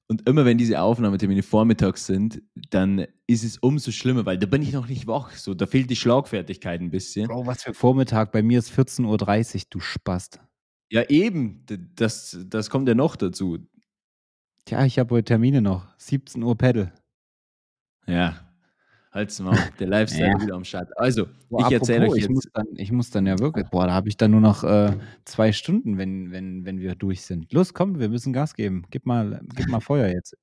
Speaker 2: Und immer wenn diese Aufnahmetermine vormittags sind, dann ist es umso schlimmer, weil da bin ich noch nicht wach. So, da fehlt die Schlagfertigkeit ein bisschen.
Speaker 1: Bro, was für Vormittag? Bei mir ist 14.30 Uhr, du Spast.
Speaker 2: Ja, eben. Das, das kommt ja noch dazu.
Speaker 1: Tja, ich habe heute Termine noch. 17 Uhr Pedal.
Speaker 2: Ja. Halt's mal, der Lifestyle
Speaker 1: Ja.
Speaker 2: wieder am Start. Also,
Speaker 1: Boah,
Speaker 2: ich erzähle euch
Speaker 1: ich muss,
Speaker 2: jetzt.
Speaker 1: dann, ich muss dann ja wirklich, boah, da habe ich dann nur noch äh, zwei Stunden, wenn, wenn, wenn wir durch sind. Los, komm, wir müssen Gas geben. Gib mal, gib mal Feuer jetzt.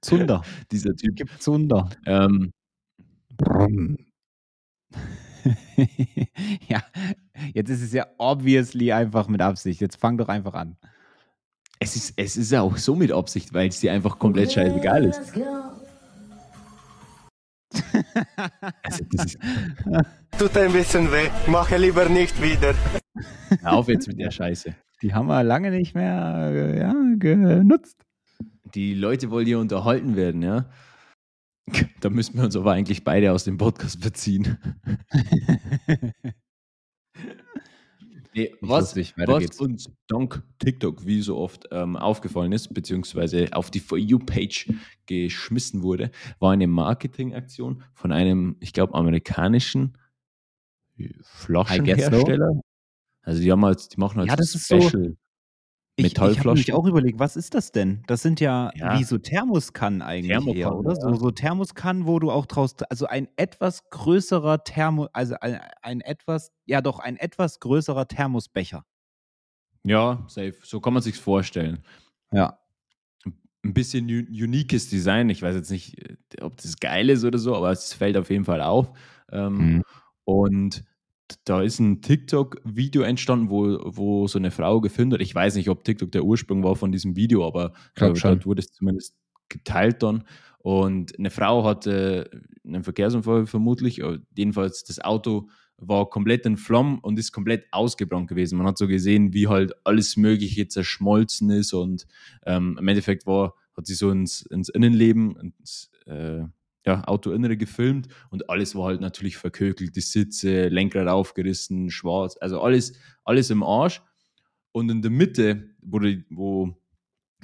Speaker 1: Zunder.
Speaker 2: Dieser Typ.
Speaker 1: Gib Zunder.
Speaker 2: Ähm,
Speaker 1: ja, jetzt ist es ja obviously einfach mit Absicht. Jetzt fang doch einfach an.
Speaker 2: Es, ist, es ist ja auch so mit Absicht, weil es dir einfach komplett scheißegal ist. Also, ist
Speaker 4: Tut ein bisschen weh. Mache lieber nicht wieder.
Speaker 2: hör auf jetzt mit der Scheiße.
Speaker 1: Die haben wir lange nicht mehr äh, ja, genutzt.
Speaker 2: Die Leute wollen hier unterhalten werden, ja. Da müssen wir uns aber eigentlich beide aus dem Podcast beziehen. Nee, was, was uns dank TikTok, wie so oft, ähm, aufgefallen ist, beziehungsweise auf die For You-Page geschmissen wurde, war eine Marketingaktion von einem, ich glaube, amerikanischen Flaschenhersteller. Also die haben halt, die machen halt
Speaker 1: Ja, das ist so-
Speaker 2: Special
Speaker 1: Ich, ich habe
Speaker 2: Metallflaschen.
Speaker 1: mich auch überlegt, was ist das denn? Das sind ja,
Speaker 2: Ja.
Speaker 1: wie so Thermoskannen eigentlich eher,
Speaker 2: Thermokannen,
Speaker 1: oder?
Speaker 2: ja.
Speaker 1: So, so Thermoskannen, wo du auch draus, also ein etwas größerer Thermo, also ein, ein etwas, ja doch, ein etwas größerer Thermosbecher.
Speaker 2: Ja, safe. So kann man sich's vorstellen.
Speaker 1: Ja.
Speaker 2: Ein bisschen uniques Design. Ich weiß jetzt nicht, äh, ob das geil ist oder so, aber es fällt auf jeden Fall auf. Ähm,
Speaker 1: Mhm.
Speaker 2: Und da ist ein TikTok-Video entstanden, wo, wo so eine Frau gefilmt hat. Ich weiß nicht, ob TikTok der Ursprung war von diesem Video, aber äh, dort wurde es zumindest geteilt dann. Und eine Frau hatte einen Verkehrsunfall vermutlich. äh, Jedenfalls das Auto war komplett in Flammen und ist komplett ausgebrannt gewesen. Man hat so gesehen, wie halt alles Mögliche zerschmolzen ist und ähm, im Endeffekt war, hat sie so ins, ins Innenleben, ins äh, ja, Autoinnere gefilmt und alles war halt natürlich verkökelt, die Sitze, Lenkrad aufgerissen, schwarz, also alles, alles im Arsch. Und in der Mitte, wo, die, wo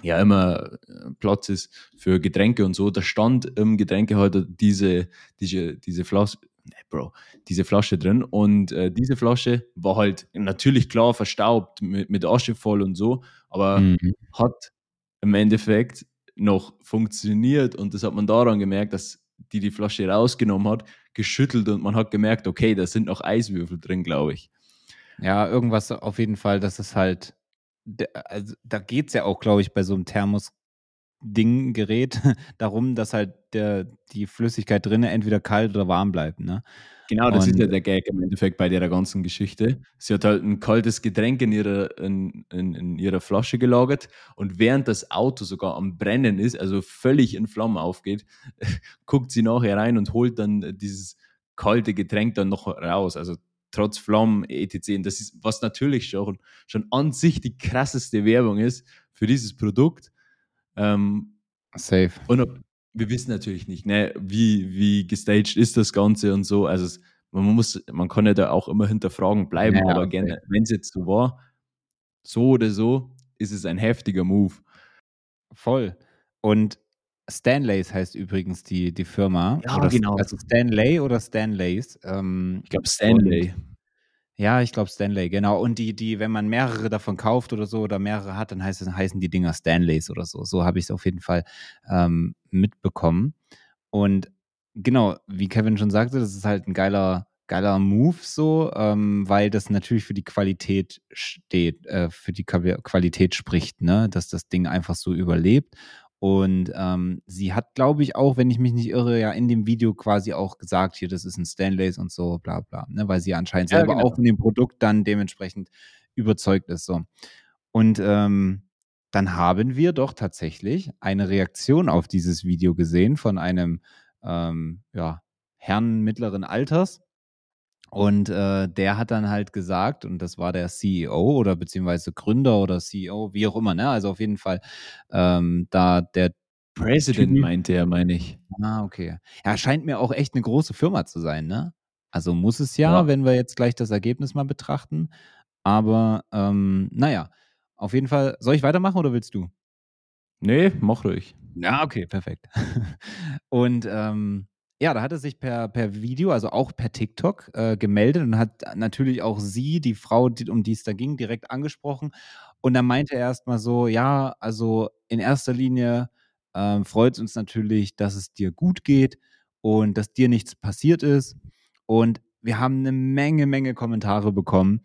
Speaker 2: ja immer äh, Platz ist für Getränke und so, da stand im Getränkehalter diese, diese, diese Flasche, nee, Bro, diese Flasche drin. Und äh, diese Flasche war halt natürlich klar verstaubt, mit, mit Asche voll und so, aber
Speaker 1: Mhm.
Speaker 2: hat im Endeffekt noch funktioniert und das hat man daran gemerkt, dass die die Flasche rausgenommen hat, geschüttelt und man hat gemerkt, okay, da sind noch Eiswürfel drin, glaube ich.
Speaker 1: Ja, irgendwas auf jeden Fall, dass es halt, also da geht es ja auch, glaube ich, bei so einem Thermos-Ding-Gerät darum, dass halt der, die Flüssigkeit drinnen entweder kalt oder warm bleibt. Ne?
Speaker 2: Genau, das ist
Speaker 1: Und-
Speaker 2: ja der Gag im Endeffekt bei der ganzen Geschichte. Sie hat halt ein kaltes Getränk in ihrer, in, in, in ihrer Flasche gelagert und während das Auto sogar am Brennen ist, also völlig in Flammen aufgeht, guckt sie nachher rein und holt dann dieses kalte Getränk dann noch raus. Also trotz Flammen, etc. Und das ist, was natürlich schon, schon an sich die krasseste Werbung ist für dieses Produkt. Ähm,
Speaker 1: Safe.
Speaker 2: und ob, wir wissen natürlich nicht, ne, wie, wie gestaged ist das Ganze und so. Also es, man muss, man kann ja da auch immer hinterfragen bleiben,
Speaker 1: Ja,
Speaker 2: aber
Speaker 1: okay.
Speaker 2: gerne, wenn es jetzt so war, so oder so, ist es ein heftiger Move.
Speaker 1: Voll. Und Stanleys heißt übrigens die, die Firma.
Speaker 2: Ja,
Speaker 1: oder,
Speaker 2: genau.
Speaker 1: Also Stanley oder Stanleys. Ähm,
Speaker 2: Ich glaube, Stanley.
Speaker 1: Ja, ich glaube Stanley, genau. Und die, die, wenn man mehrere davon kauft oder so oder mehrere hat, dann heißt es, heißen die Dinger Stanleys oder so. So habe ich es auf jeden Fall ähm, mitbekommen. Und genau, wie Kevin schon sagte, das ist halt ein geiler, geiler Move so, ähm, weil das natürlich für die Qualität steht, äh, für die Qua- Qualität spricht, ne? Dass das Ding einfach so überlebt. Und ähm, sie hat, glaube ich, auch, wenn ich mich nicht irre, ja in dem Video quasi auch gesagt, hier, das ist ein Stanleys und so, bla bla, ne? Weil sie anscheinend
Speaker 2: Ja,
Speaker 1: selber
Speaker 2: genau.
Speaker 1: auch von dem Produkt dann dementsprechend überzeugt ist. So. Und ähm, dann haben wir doch tatsächlich eine Reaktion auf dieses Video gesehen von einem ähm, ja, Herrn mittleren Alters. Und äh, der hat dann halt gesagt, und das war der CEO oder beziehungsweise Gründer oder CEO, wie auch immer, ne? Also auf jeden Fall ähm, da der
Speaker 2: President
Speaker 1: Typ-
Speaker 2: meinte er, meine ich.
Speaker 1: Ah, okay. Ja, scheint mir auch echt eine große Firma zu sein, ne? Also muss es ja,
Speaker 2: Ja.
Speaker 1: wenn wir jetzt gleich das Ergebnis mal betrachten. Aber ähm, naja, auf jeden Fall. Soll ich weitermachen oder willst du?
Speaker 2: Nee, mach ruhig.
Speaker 1: Ja, okay, perfekt. Und ähm, ja, da hat er sich per, per Video, also auch per TikTok, äh, gemeldet und hat natürlich auch sie, die Frau, die, um die es da ging, direkt angesprochen. Und dann meinte er erstmal so: Ja, also in erster Linie ähm, freut es uns natürlich, dass es dir gut geht und dass dir nichts passiert ist. Und wir haben eine Menge, Menge Kommentare bekommen,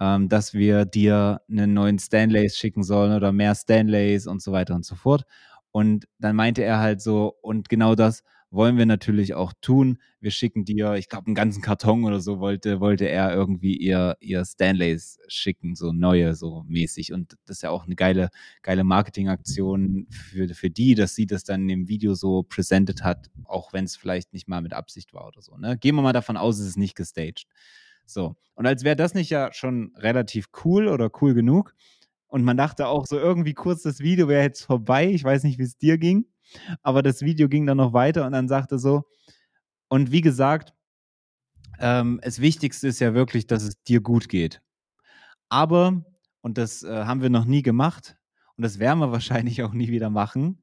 Speaker 1: ähm, dass wir dir einen neuen Stanleys schicken sollen oder mehr Stanleys und so weiter und so fort. Und dann meinte er halt so, und genau das wollen wir natürlich auch tun. Wir schicken dir, ich glaube, einen ganzen Karton oder so wollte, wollte er irgendwie ihr, ihr Stanleys schicken, so neue, so mäßig. Und das ist ja auch eine geile, geile Marketingaktion für, für die, dass sie das dann dem Video so presented hat, auch wenn es vielleicht nicht mal mit Absicht war oder so. Ne? Gehen wir mal davon aus, es ist nicht gestaged. So. Und als wäre das nicht ja schon relativ cool oder cool genug. Und man dachte auch so irgendwie kurz, das Video wäre jetzt vorbei. Ich weiß nicht, wie es dir ging. Aber das Video ging dann noch weiter und dann sagte so, und wie gesagt, ähm, das Wichtigste ist ja wirklich, dass es dir gut geht. Aber, und das äh, haben wir noch nie gemacht und das werden wir wahrscheinlich auch nie wieder machen,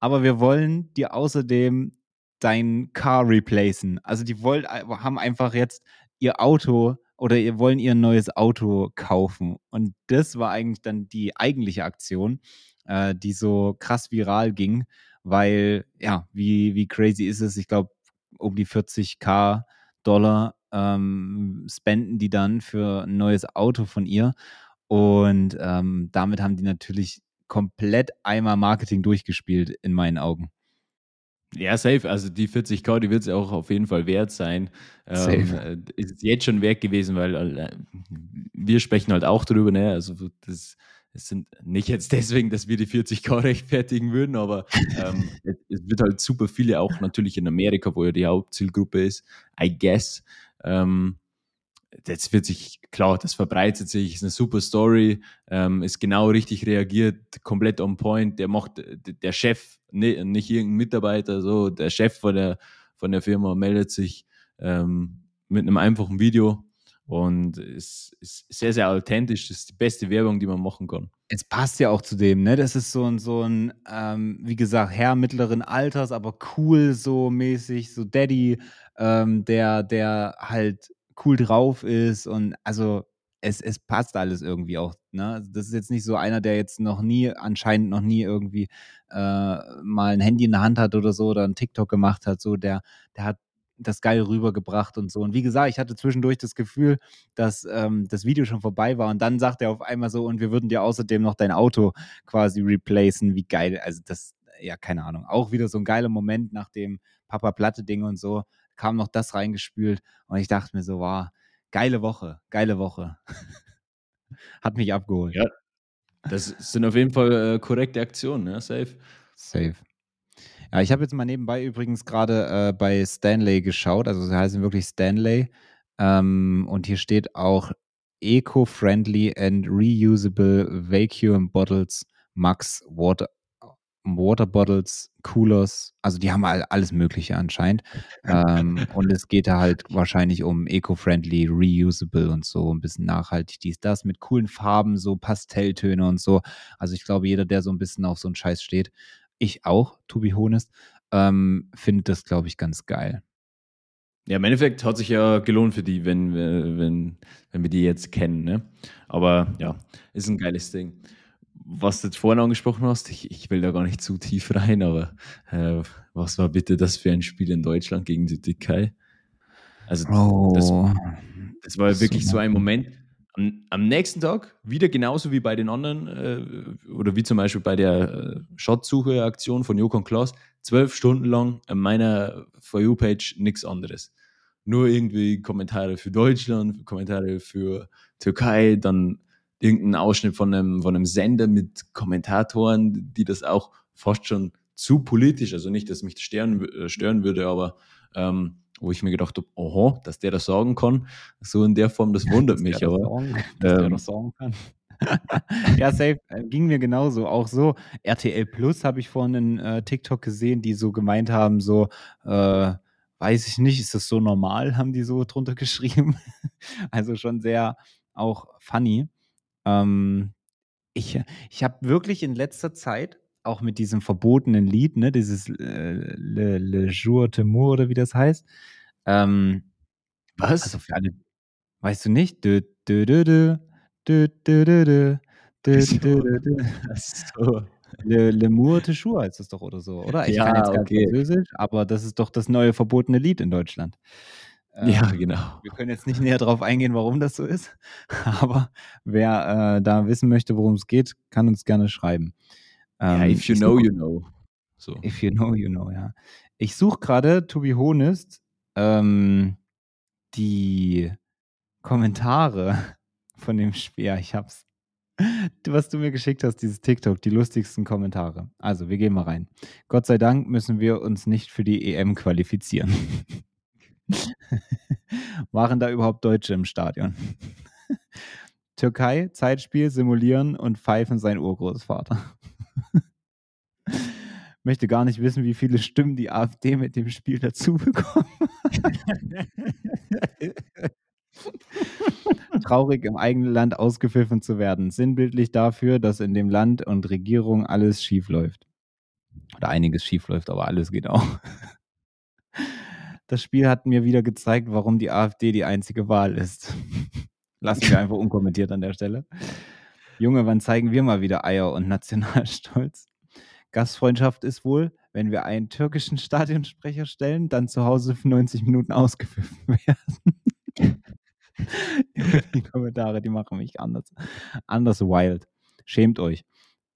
Speaker 1: aber wir wollen dir außerdem dein Car replacen. Also die wollen, haben einfach jetzt ihr Auto oder ihr wollen ihr neues Auto kaufen. Und das war eigentlich dann die eigentliche Aktion, äh, die so krass viral ging, weil, ja, wie, wie crazy ist es? Ich glaube, um die 40k Dollar ähm, spenden die dann für ein neues Auto von ihr. Und ähm, damit haben die natürlich komplett einmal Marketing durchgespielt, in meinen Augen.
Speaker 2: Ja, safe. Also die 40k, die wird es auch auf jeden Fall wert sein.
Speaker 1: Safe.
Speaker 2: Ähm, äh, ist jetzt schon wert gewesen, weil äh, wir sprechen halt auch drüber, ne? Also das, es sind nicht jetzt deswegen, dass wir die 40k rechtfertigen würden, aber ähm, es, es wird halt super viele auch natürlich in Amerika, wo ja die Hauptzielgruppe ist, I guess. Ähm, das wird sich, klar, das verbreitet sich, ist eine super Story, ähm, ist genau richtig reagiert, komplett on point. Der macht, der Chef, ne, nicht irgendein Mitarbeiter, so, der Chef von der, von der Firma meldet sich ähm, mit einem einfachen Video und ist, ist sehr, sehr authentisch. Das ist die beste Werbung, die man machen kann.
Speaker 1: Es passt ja auch zu dem, ne? Das ist so ein, so ein, ähm, wie gesagt, Herr mittleren Alters, aber cool so mäßig, so Daddy, ähm, der, der halt cool drauf ist und also es, es passt alles irgendwie auch. Ne? Also das ist jetzt nicht so einer, der jetzt noch nie, anscheinend noch nie irgendwie äh, mal ein Handy in der Hand hat oder so oder einen TikTok gemacht hat. So, der, der hat das geil rübergebracht und so. Und wie gesagt, ich hatte zwischendurch das Gefühl, dass ähm, das Video schon vorbei war und dann sagt er auf einmal so, und wir würden dir außerdem noch dein Auto quasi replacen. Wie geil. Also das, ja, keine Ahnung. Auch wieder so ein geiler Moment nach dem Papa Platte-Ding und so kam noch das reingespült und ich dachte mir so, wow, geile Woche, geile Woche. Hat mich abgeholt.
Speaker 2: Ja, das sind auf jeden Fall äh, korrekte Aktionen, ne? Safe.
Speaker 1: Safe. Ja, ich habe jetzt mal nebenbei übrigens gerade äh, bei Stanley geschaut. Also sie heißen wirklich Stanley. Ähm, und hier steht auch Eco-Friendly and Reusable Vacuum Bottles Max Water, Water Bottles, Coolers. Also die haben all, alles Mögliche anscheinend. ähm, und es geht da halt wahrscheinlich um Eco-Friendly, Reusable und so ein bisschen nachhaltig dies, das mit coolen Farben, so Pastelltöne und so. Also ich glaube, jeder, der so ein bisschen auf so einen Scheiß steht, ich auch, to be honest, ähm, findet das, glaube ich, ganz geil.
Speaker 2: Ja, im Endeffekt hat sich ja gelohnt für die, wenn, wir- wenn, wenn wir die jetzt kennen. Ne? Aber ja, ist ein geiles Ding. Was du jetzt vorhin angesprochen hast, ich, ich will da gar nicht zu tief rein, aber äh, was war bitte das für ein Spiel in Deutschland gegen die Türkei? Also das, das war
Speaker 1: Oh, so
Speaker 2: wirklich so ein. Moment. Am, am nächsten Tag, wieder genauso wie bei den anderen, äh, oder wie zum Beispiel bei der äh, Shotsuche-Aktion von Jokon Klaas, zwölf Stunden lang an meiner For You-Page nichts anderes. Nur irgendwie Kommentare für Deutschland, Kommentare für Türkei, dann irgendein Ausschnitt von einem, von einem Sender mit Kommentatoren, die das auch fast schon zu politisch, also nicht, dass mich das stören, äh, stören würde, aber ähm, wo ich mir gedacht habe, oho, dass der das sagen kann, so in der Form, das wundert mich,
Speaker 1: das
Speaker 2: aber
Speaker 1: sagen, dass der
Speaker 2: ähm,
Speaker 1: das sagen kann. ja, safe. äh, Ging mir genauso. Auch so, RTL Plus habe ich vorhin in äh, TikTok gesehen, die so gemeint haben, so, äh, weiß ich nicht, ist das so normal, haben die so drunter geschrieben. also schon sehr auch funny. Ähm, ich ich habe wirklich in letzter Zeit, auch mit diesem verbotenen Lied, ne, dieses äh, Le, Le Jour Temur oder wie das heißt, ähm,
Speaker 2: was?
Speaker 1: also für alle, weißt du nicht? Dö, dö, dö, dö, dö, dö, dö, dö,
Speaker 2: so.
Speaker 1: Le, Le Mour de Jour heißt das doch oder so, oder? Ich kann
Speaker 2: Ja,
Speaker 1: jetzt kein
Speaker 2: okay.
Speaker 1: Französisch, aber das ist doch das neue verbotene Lied in Deutschland.
Speaker 2: Ja,
Speaker 1: Ähm,
Speaker 2: genau.
Speaker 1: wir können jetzt nicht näher darauf eingehen, warum das so ist, aber wer äh, da wissen möchte, worum es geht, kann uns gerne schreiben.
Speaker 2: Ja,
Speaker 1: Ähm,
Speaker 2: if you know,
Speaker 1: such-
Speaker 2: you know. So.
Speaker 1: If you know, you know, ja. Ich suche gerade, to be honest, ähm, die Kommentare von dem Spiel. Ja, ich hab's. Was du mir geschickt hast, dieses TikTok, die lustigsten Kommentare. Also, wir gehen mal rein. Gott sei Dank müssen wir uns nicht für die EM qualifizieren. Waren da überhaupt Deutsche im Stadion? Türkei, Zeitspiel, simulieren und pfeifen sein Urgroßvater. Möchte gar nicht wissen, wie viele Stimmen die AfD mit dem Spiel dazu bekommen. Traurig im eigenen Land ausgepfiffen zu werden. Sinnbildlich dafür, dass in dem Land und Regierung alles schief läuft. Oder einiges schief läuft, aber alles geht auch. Das Spiel hat mir wieder gezeigt, warum die AfD die einzige Wahl ist. Lassen wir einfach unkommentiert an der Stelle. Junge, wann zeigen wir mal wieder Eier und Nationalstolz? Gastfreundschaft ist wohl, wenn wir einen türkischen Stadionsprecher stellen, dann zu Hause für 90 Minuten ausgepfiffen werden. Die Kommentare, die machen mich anders, anders wild. Schämt euch.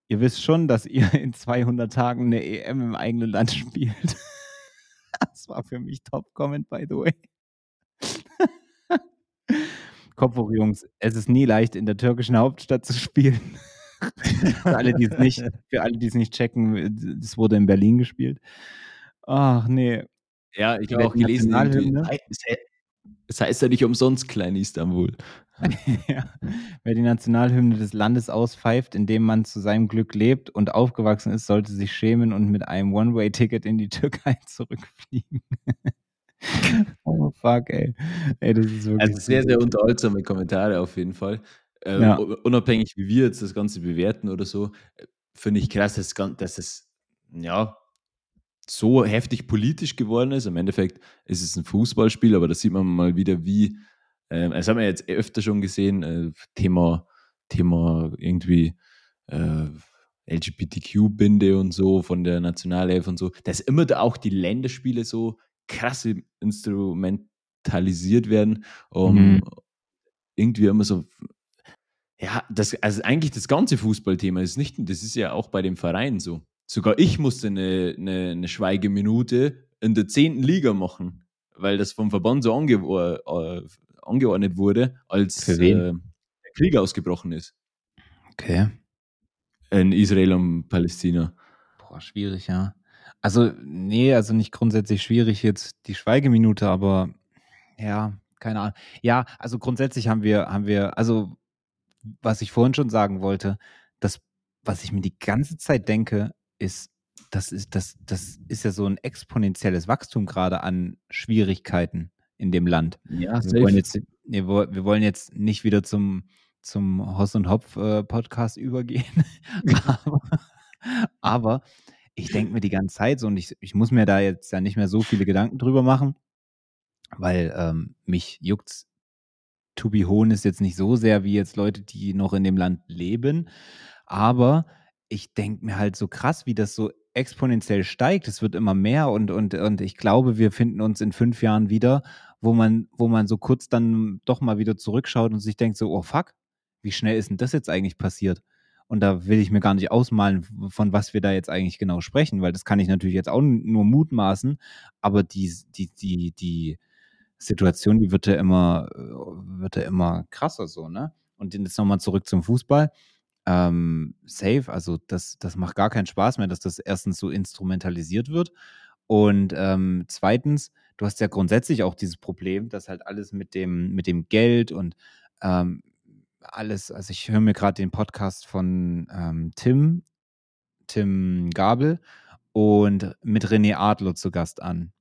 Speaker 1: Ihr wisst schon, dass ihr in 200 Tagen eine EM im eigenen Land spielt. Das war für mich Top-Comment, by the way. Kopf hoch, Jungs. Es ist nie leicht, in der türkischen Hauptstadt zu spielen. für alle, die es nicht, für alle, die es nicht checken, es wurde in Berlin gespielt. Ach nee.
Speaker 2: Ja, ich habe auch
Speaker 1: die
Speaker 2: gelesen, es heißt ja nicht umsonst Klein Istanbul.
Speaker 1: ja. Wer die Nationalhymne des Landes auspfeift, in dem man zu seinem Glück lebt und aufgewachsen ist, sollte sich schämen und mit einem One-Way-Ticket in die Türkei zurückfliegen. Oh fuck, ey. Ey, das ist wirklich.
Speaker 2: Also sehr, sehr unterhaltsame Kommentare auf jeden Fall. Ähm,
Speaker 1: Ja.
Speaker 2: Unabhängig, wie wir jetzt das Ganze bewerten oder so, äh, finde ich krass, dass, dass es ja, so heftig politisch geworden ist. Im Endeffekt ist es ein Fußballspiel, aber da sieht man mal wieder, wie, ähm, das haben wir jetzt öfter schon gesehen, äh, Thema, Thema irgendwie äh, LGBTQ-Binde und so von der Nationalelf und so, dass immer da auch die Länderspiele so krass instrumentalisiert werden, um
Speaker 1: Mhm.
Speaker 2: irgendwie immer so ja, das, also eigentlich das ganze Fußballthema ist nicht, das ist ja auch bei dem Verein so. Sogar ich musste eine, eine, eine Schweigeminute in der zehnten Liga machen, weil das vom Verband so ange, äh, angeordnet wurde, als äh, der Krieg ausgebrochen ist
Speaker 1: Okay.
Speaker 2: in Israel und Palästina.
Speaker 1: Boah, schwierig, ja. Also, nee, also nicht grundsätzlich schwierig jetzt die Schweigeminute, aber ja, keine Ahnung. Ja, also grundsätzlich haben wir haben wir also, was ich vorhin schon sagen wollte, das, was ich mir die ganze Zeit denke, ist, das ist das das ist ja so ein exponentielles Wachstum gerade an Schwierigkeiten in dem Land.
Speaker 2: Ja,
Speaker 1: Wir wollen jetzt wir woll wir wollen jetzt nicht wieder zum zum Hoss und Hopf, äh, Podcast übergehen, aber aber ich denke mir die ganze Zeit so und ich ich muss mir da jetzt ja nicht mehr so viele Gedanken drüber machen, weil, ähm, mich juckt's to be honest jetzt nicht so sehr wie jetzt Leute, die noch in dem Land leben. Aber ich denke mir halt so krass, wie das so exponentiell steigt. Es wird immer mehr und und und ich glaube, wir finden uns in 5 Jahren wieder, wo man wo man so kurz dann doch mal wieder zurückschaut und sich denkt so: „Oh fuck, wie schnell ist 'n das jetzt eigentlich passiert?“ Und da will ich mir gar nicht ausmalen, von was wir da jetzt eigentlich genau sprechen, weil das kann ich natürlich jetzt auch nur mutmaßen, aber dies die die die Situation, die wird ja immer äh, wird ja immer krasser so, ne? Und jetzt noch mal zurück zum Fußball. Ähm, safe, also das das macht gar keinen Spaß mehr, dass das 1. so instrumentalisiert wird und, ähm, 2. du hast ja grundsätzlich auch dieses Problem, dass halt alles mit dem mit dem Geld und, ähm, alles also ich höre mir grad den Podcast von, ähm, Tim Tim Gabel und mit René Adler zu Gast an.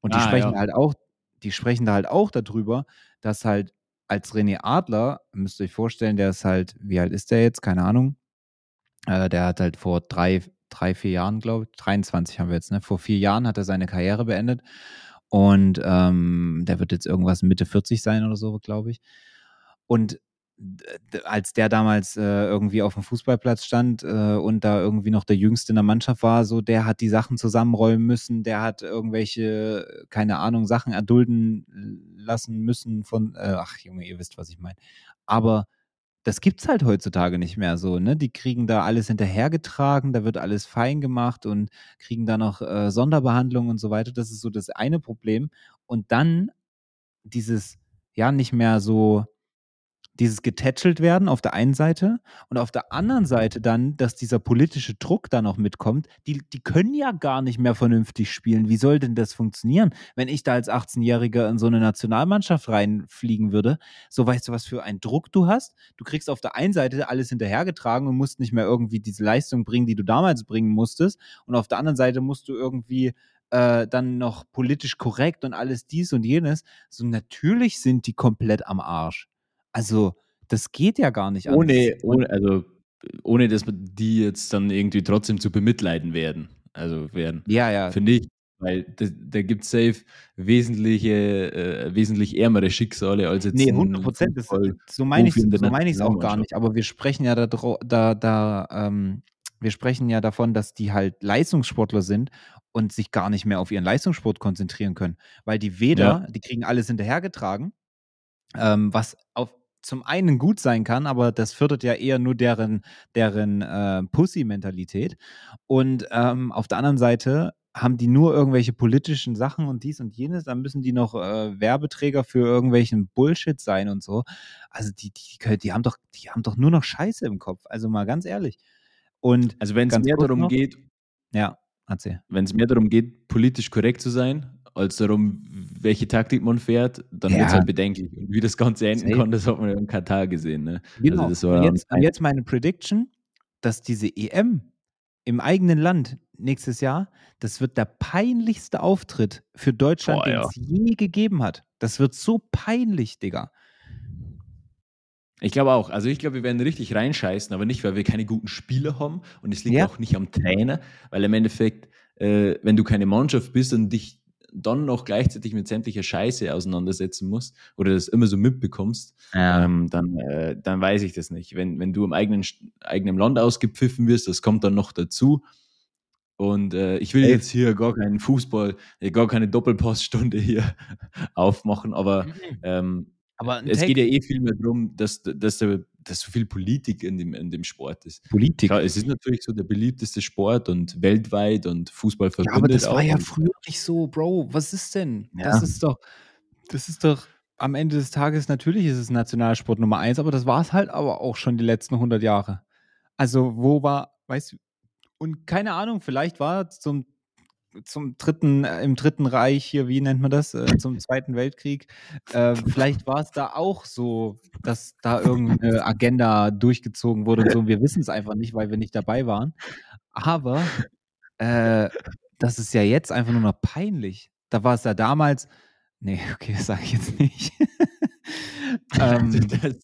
Speaker 1: Und die
Speaker 2: Ah,
Speaker 1: sprechen
Speaker 2: ja.
Speaker 1: halt auch die sprechen da halt auch da drüber, dass halt als René Adler müsst ihr euch vorstellen, der ist halt wie alt ist der jetzt? Keine Ahnung. Äh, der hat halt vor 3 3, 4 Jahren, glaube ich 23 haben wir jetzt, ne? Vor 4 Jahren hat er seine Karriere beendet und, ähm, der wird jetzt irgendwas Mitte 40 sein oder so, glaube ich. Und als der damals, äh, irgendwie auf'm Fußballplatz stand, äh, und da irgendwie noch der Jüngste in der Mannschaft war, so, der hat die Sachen zusammenräumen müssen, der hat irgendwelche, keine Ahnung, Sachen erdulden lassen müssen von äh, ach Junge, ihr wisst, was ich meine. Aber das gibt's halt heutzutage nicht mehr so, ne? Die kriegen da alles hinterhergetragen, da wird alles fein gemacht und kriegen da noch, äh, Sonderbehandlung und so weiter. Das ist so das eine Problem. Und dann dieses, ja, nicht mehr so dieses getätschelt werden auf der einen Seite und auf der anderen Seite dann, dass dieser politische Druck da noch mitkommt. Die die können ja gar nicht mehr vernünftig spielen. Wie soll denn das funktionieren, wenn ich da als 18-Jähriger in so 'ne Nationalmannschaft reinfliegen würde? So, weißt du, was für einen Druck du hast? Du kriegst auf der einen Seite alles hinterhergetragen und musst nicht mehr irgendwie diese Leistung bringen, die du damals bringen musstest. Und auf der anderen Seite musst du irgendwie, äh, dann noch politisch korrekt und alles dies und jenes. So, natürlich sind die komplett am Arsch. Also, das geht ja gar nicht.
Speaker 2: Ohne ohne also, ohne dass die jetzt dann irgendwie trotzdem zu bemitleiden werden also werden,
Speaker 1: Ja, ja.
Speaker 2: finde ich, weil da da gibt's safe wesentliche äh, wesentlich ärmere Schicksale als jetzt
Speaker 1: Ne,
Speaker 2: 'n
Speaker 1: 100% Das
Speaker 2: Fußball
Speaker 1: so meine
Speaker 2: in der
Speaker 1: so ich's auch gar nicht. Aber wir sprechen ja da da da ähm, wir sprechen ja davon, dass die halt Leistungssportler sind und sich gar nicht mehr auf ihren Leistungssport konzentrieren können, weil die
Speaker 2: Ja.
Speaker 1: weder die kriegen alles hinterhergetragen, ähm, was auf zum einen gut sein kann, aber das fördert ja eher nur deren deren, äh, Pussy-Mentalität. Und, ähm, auf der anderen Seite haben die nur irgendwelche politischen Sachen und dies und jenes. Dann müssen die noch, äh, Werbeträger für irgendwelchen Bullshit sein und so. Also, die die kö die haben doch die haben doch nur noch Scheiße im Kopf. Also, mal ganz ehrlich. Und
Speaker 2: Also, wenn's
Speaker 1: ganz
Speaker 2: mehr darum
Speaker 1: noch
Speaker 2: geht
Speaker 1: Ja, erzähl.
Speaker 2: wenn's mehr darum geht, politisch korrekt zu sein, als darum, welche Taktik man fährt, dann
Speaker 1: Ja.
Speaker 2: halt bedenklich. Und wie das Ganze enden
Speaker 1: Safe.
Speaker 2: kann, das hat man ja in Katar gesehen, ne? Also,
Speaker 1: Genau.
Speaker 2: war
Speaker 1: jetzt jetzt meine Prediction, dass diese EM im eigenen Land nächstes Jahr, das wird der peinlichste Auftritt für Deutschland,
Speaker 2: Boah, ja.
Speaker 1: den's je gegeben hat. Das wird so peinlich, Digga.
Speaker 2: Ich glaube auch. Also, ich glaube, wir werden richtig reinscheißen, aber nicht, weil wir keine guten Spieler haben und es liegt
Speaker 1: Ja.
Speaker 2: auch nicht am Trainer, weil im Endeffekt, äh, wenn du keine Mannschaft bist und dich dann noch gleichzeitig mit sämtlicher Scheiße auseinandersetzen musst oder das immer so mitbekommst,
Speaker 1: Ja.
Speaker 2: ähm, dann äh, dann weiß ich das nicht. Wenn wenn du im eigenen eigenen Land ausgepfiffen wirst, das kommt dann noch dazu. Und, äh, ich will
Speaker 1: Safe.
Speaker 2: jetzt hier gar keinen Fußball äh, gar keine Doppelpassstunde hier aufmachen, aber,
Speaker 1: Mhm.
Speaker 2: ähm,
Speaker 1: Aber
Speaker 2: es geht
Speaker 1: Take
Speaker 2: ja eh vielmehr drum, dass d dass da dass so viel Politik in dem in dem Sport ist.
Speaker 1: Politik.
Speaker 2: Klar, es ist natürlich so der beliebteste Sport und weltweit und Fußball
Speaker 1: Ja, aber
Speaker 2: verbindet
Speaker 1: das war ja früher nicht so, Bro. Was ist denn? Das
Speaker 2: Ja.
Speaker 1: ist doch das ist doch am Ende des Tages natürlich ist es Nationalsport Nummer 1, aber das war's halt aber auch schon die letzten 100 Jahre. Also, wo war weißt du und keine Ahnung, vielleicht war zum zum dritten, äh, im Dritten Reich hier, wie nennt man das, äh, zum Zweiten Weltkrieg. Äh, vielleicht war es da auch so, dass da irgendeine Agenda durchgezogen wurde und so. Wir wissen es einfach nicht, weil wir nicht dabei waren. Aber äh, das ist ja jetzt einfach nur noch peinlich. Da war es ja damals. Nee, okay, das sage ich jetzt nicht.
Speaker 2: ähm, das,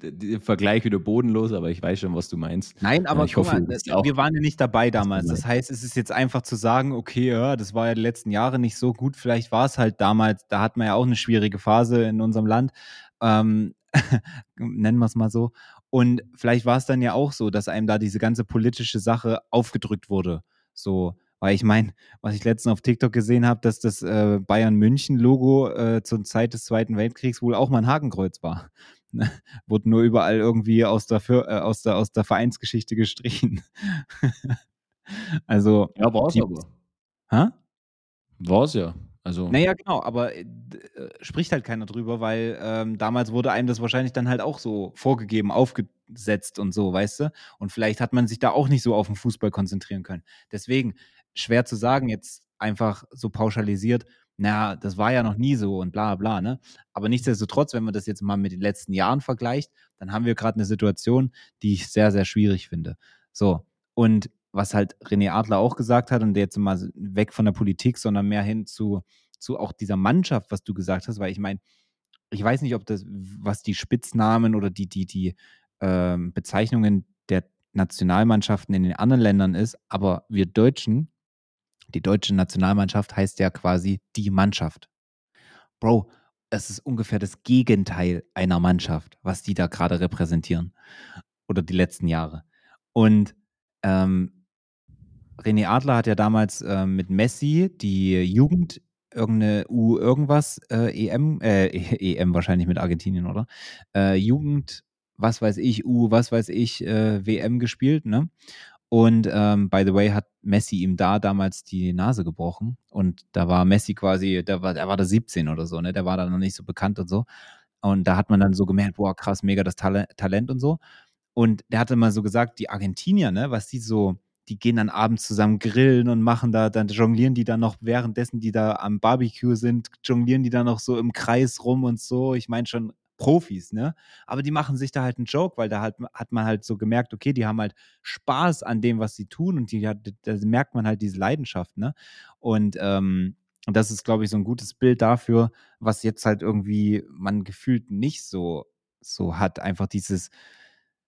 Speaker 2: der Vergleich wieder bodenlos, aber ich weiß schon, was du meinst.
Speaker 1: Nein, aber ich hoffe, mal, wir waren ja nicht dabei damals. Das heißt, es ist jetzt einfach zu sagen, okay, ja, das war ja die letzten Jahre nicht so gut. Vielleicht war es halt damals, da hat man ja auch eine schwierige Phase in unserem Land. Ähm, nennen wir es mal so. Und vielleicht war es dann ja auch so, dass einem da diese ganze politische Sache aufgedrückt wurde. So, weil ich meine, was ich letztens auf TikTok gesehen habe, dass das äh, Bayern-München-Logo äh, zur Zeit des Zweiten Weltkriegs wohl auch mal ein Hakenkreuz war. Ne? Wurde nur überall irgendwie aus der, äh, aus der, aus der Vereinsgeschichte gestrichen. also.
Speaker 2: Ja, war es aber.
Speaker 1: Hä?
Speaker 2: War es ja. Also.
Speaker 1: Naja, genau, aber äh, äh, spricht halt keiner drüber, weil ähm, damals wurde einem das wahrscheinlich dann halt auch so vorgegeben, aufgesetzt und so, weißt du? Und vielleicht hat man sich da auch nicht so auf den Fußball konzentrieren können. Deswegen, schwer zu sagen, jetzt einfach so pauschalisiert, naja, das war ja noch nie so und bla bla, ne? Aber nichtsdestotrotz, wenn man das jetzt mal mit den letzten Jahren vergleicht, dann haben wir gerade eine Situation, die ich sehr, sehr schwierig finde. So, und was halt René Adler auch gesagt hat, und der jetzt mal weg von der Politik, sondern mehr hin zu, zu auch dieser Mannschaft, was du gesagt hast, weil ich meine, ich weiß nicht, ob das, was die Spitznamen oder die, die, die ähm, Bezeichnungen der Nationalmannschaften in den anderen Ländern ist, aber wir Deutschen die deutsche Nationalmannschaft heißt ja quasi die Mannschaft. Bro, es ist ungefähr das Gegenteil einer Mannschaft, was die da gerade repräsentieren. Oder die letzten Jahre. Und ähm, René Adler hat ja damals äh, mit Messi die Jugend irgendeine U irgendwas äh, EM äh, EM wahrscheinlich mit Argentinien oder äh, Jugend was weiß ich U was weiß ich äh, WM gespielt ne und ähm, by the way hat Messi ihm da damals die Nase gebrochen. Und da war Messi quasi, der war, der war da 17 oder so, ne? Der war da noch nicht so bekannt und so. Und da hat man dann so gemerkt, boah, krass, mega das Talent und so. Und der hatte mal so gesagt, die Argentinier, ne, was die so, die gehen dann abends zusammen grillen und machen da, dann jonglieren die dann noch währenddessen, die da am Barbecue sind, jonglieren die dann noch so im Kreis rum und so. Ich meine schon Profis, ne? Aber die machen sich da halt einen Joke, weil da halt, hat man halt so gemerkt, okay, die haben halt Spaß an dem, was sie tun und die, da merkt man halt diese Leidenschaft, ne? Und ähm, das ist, glaube ich, so ein gutes Bild dafür, was jetzt halt irgendwie man gefühlt nicht so, so hat. Einfach dieses,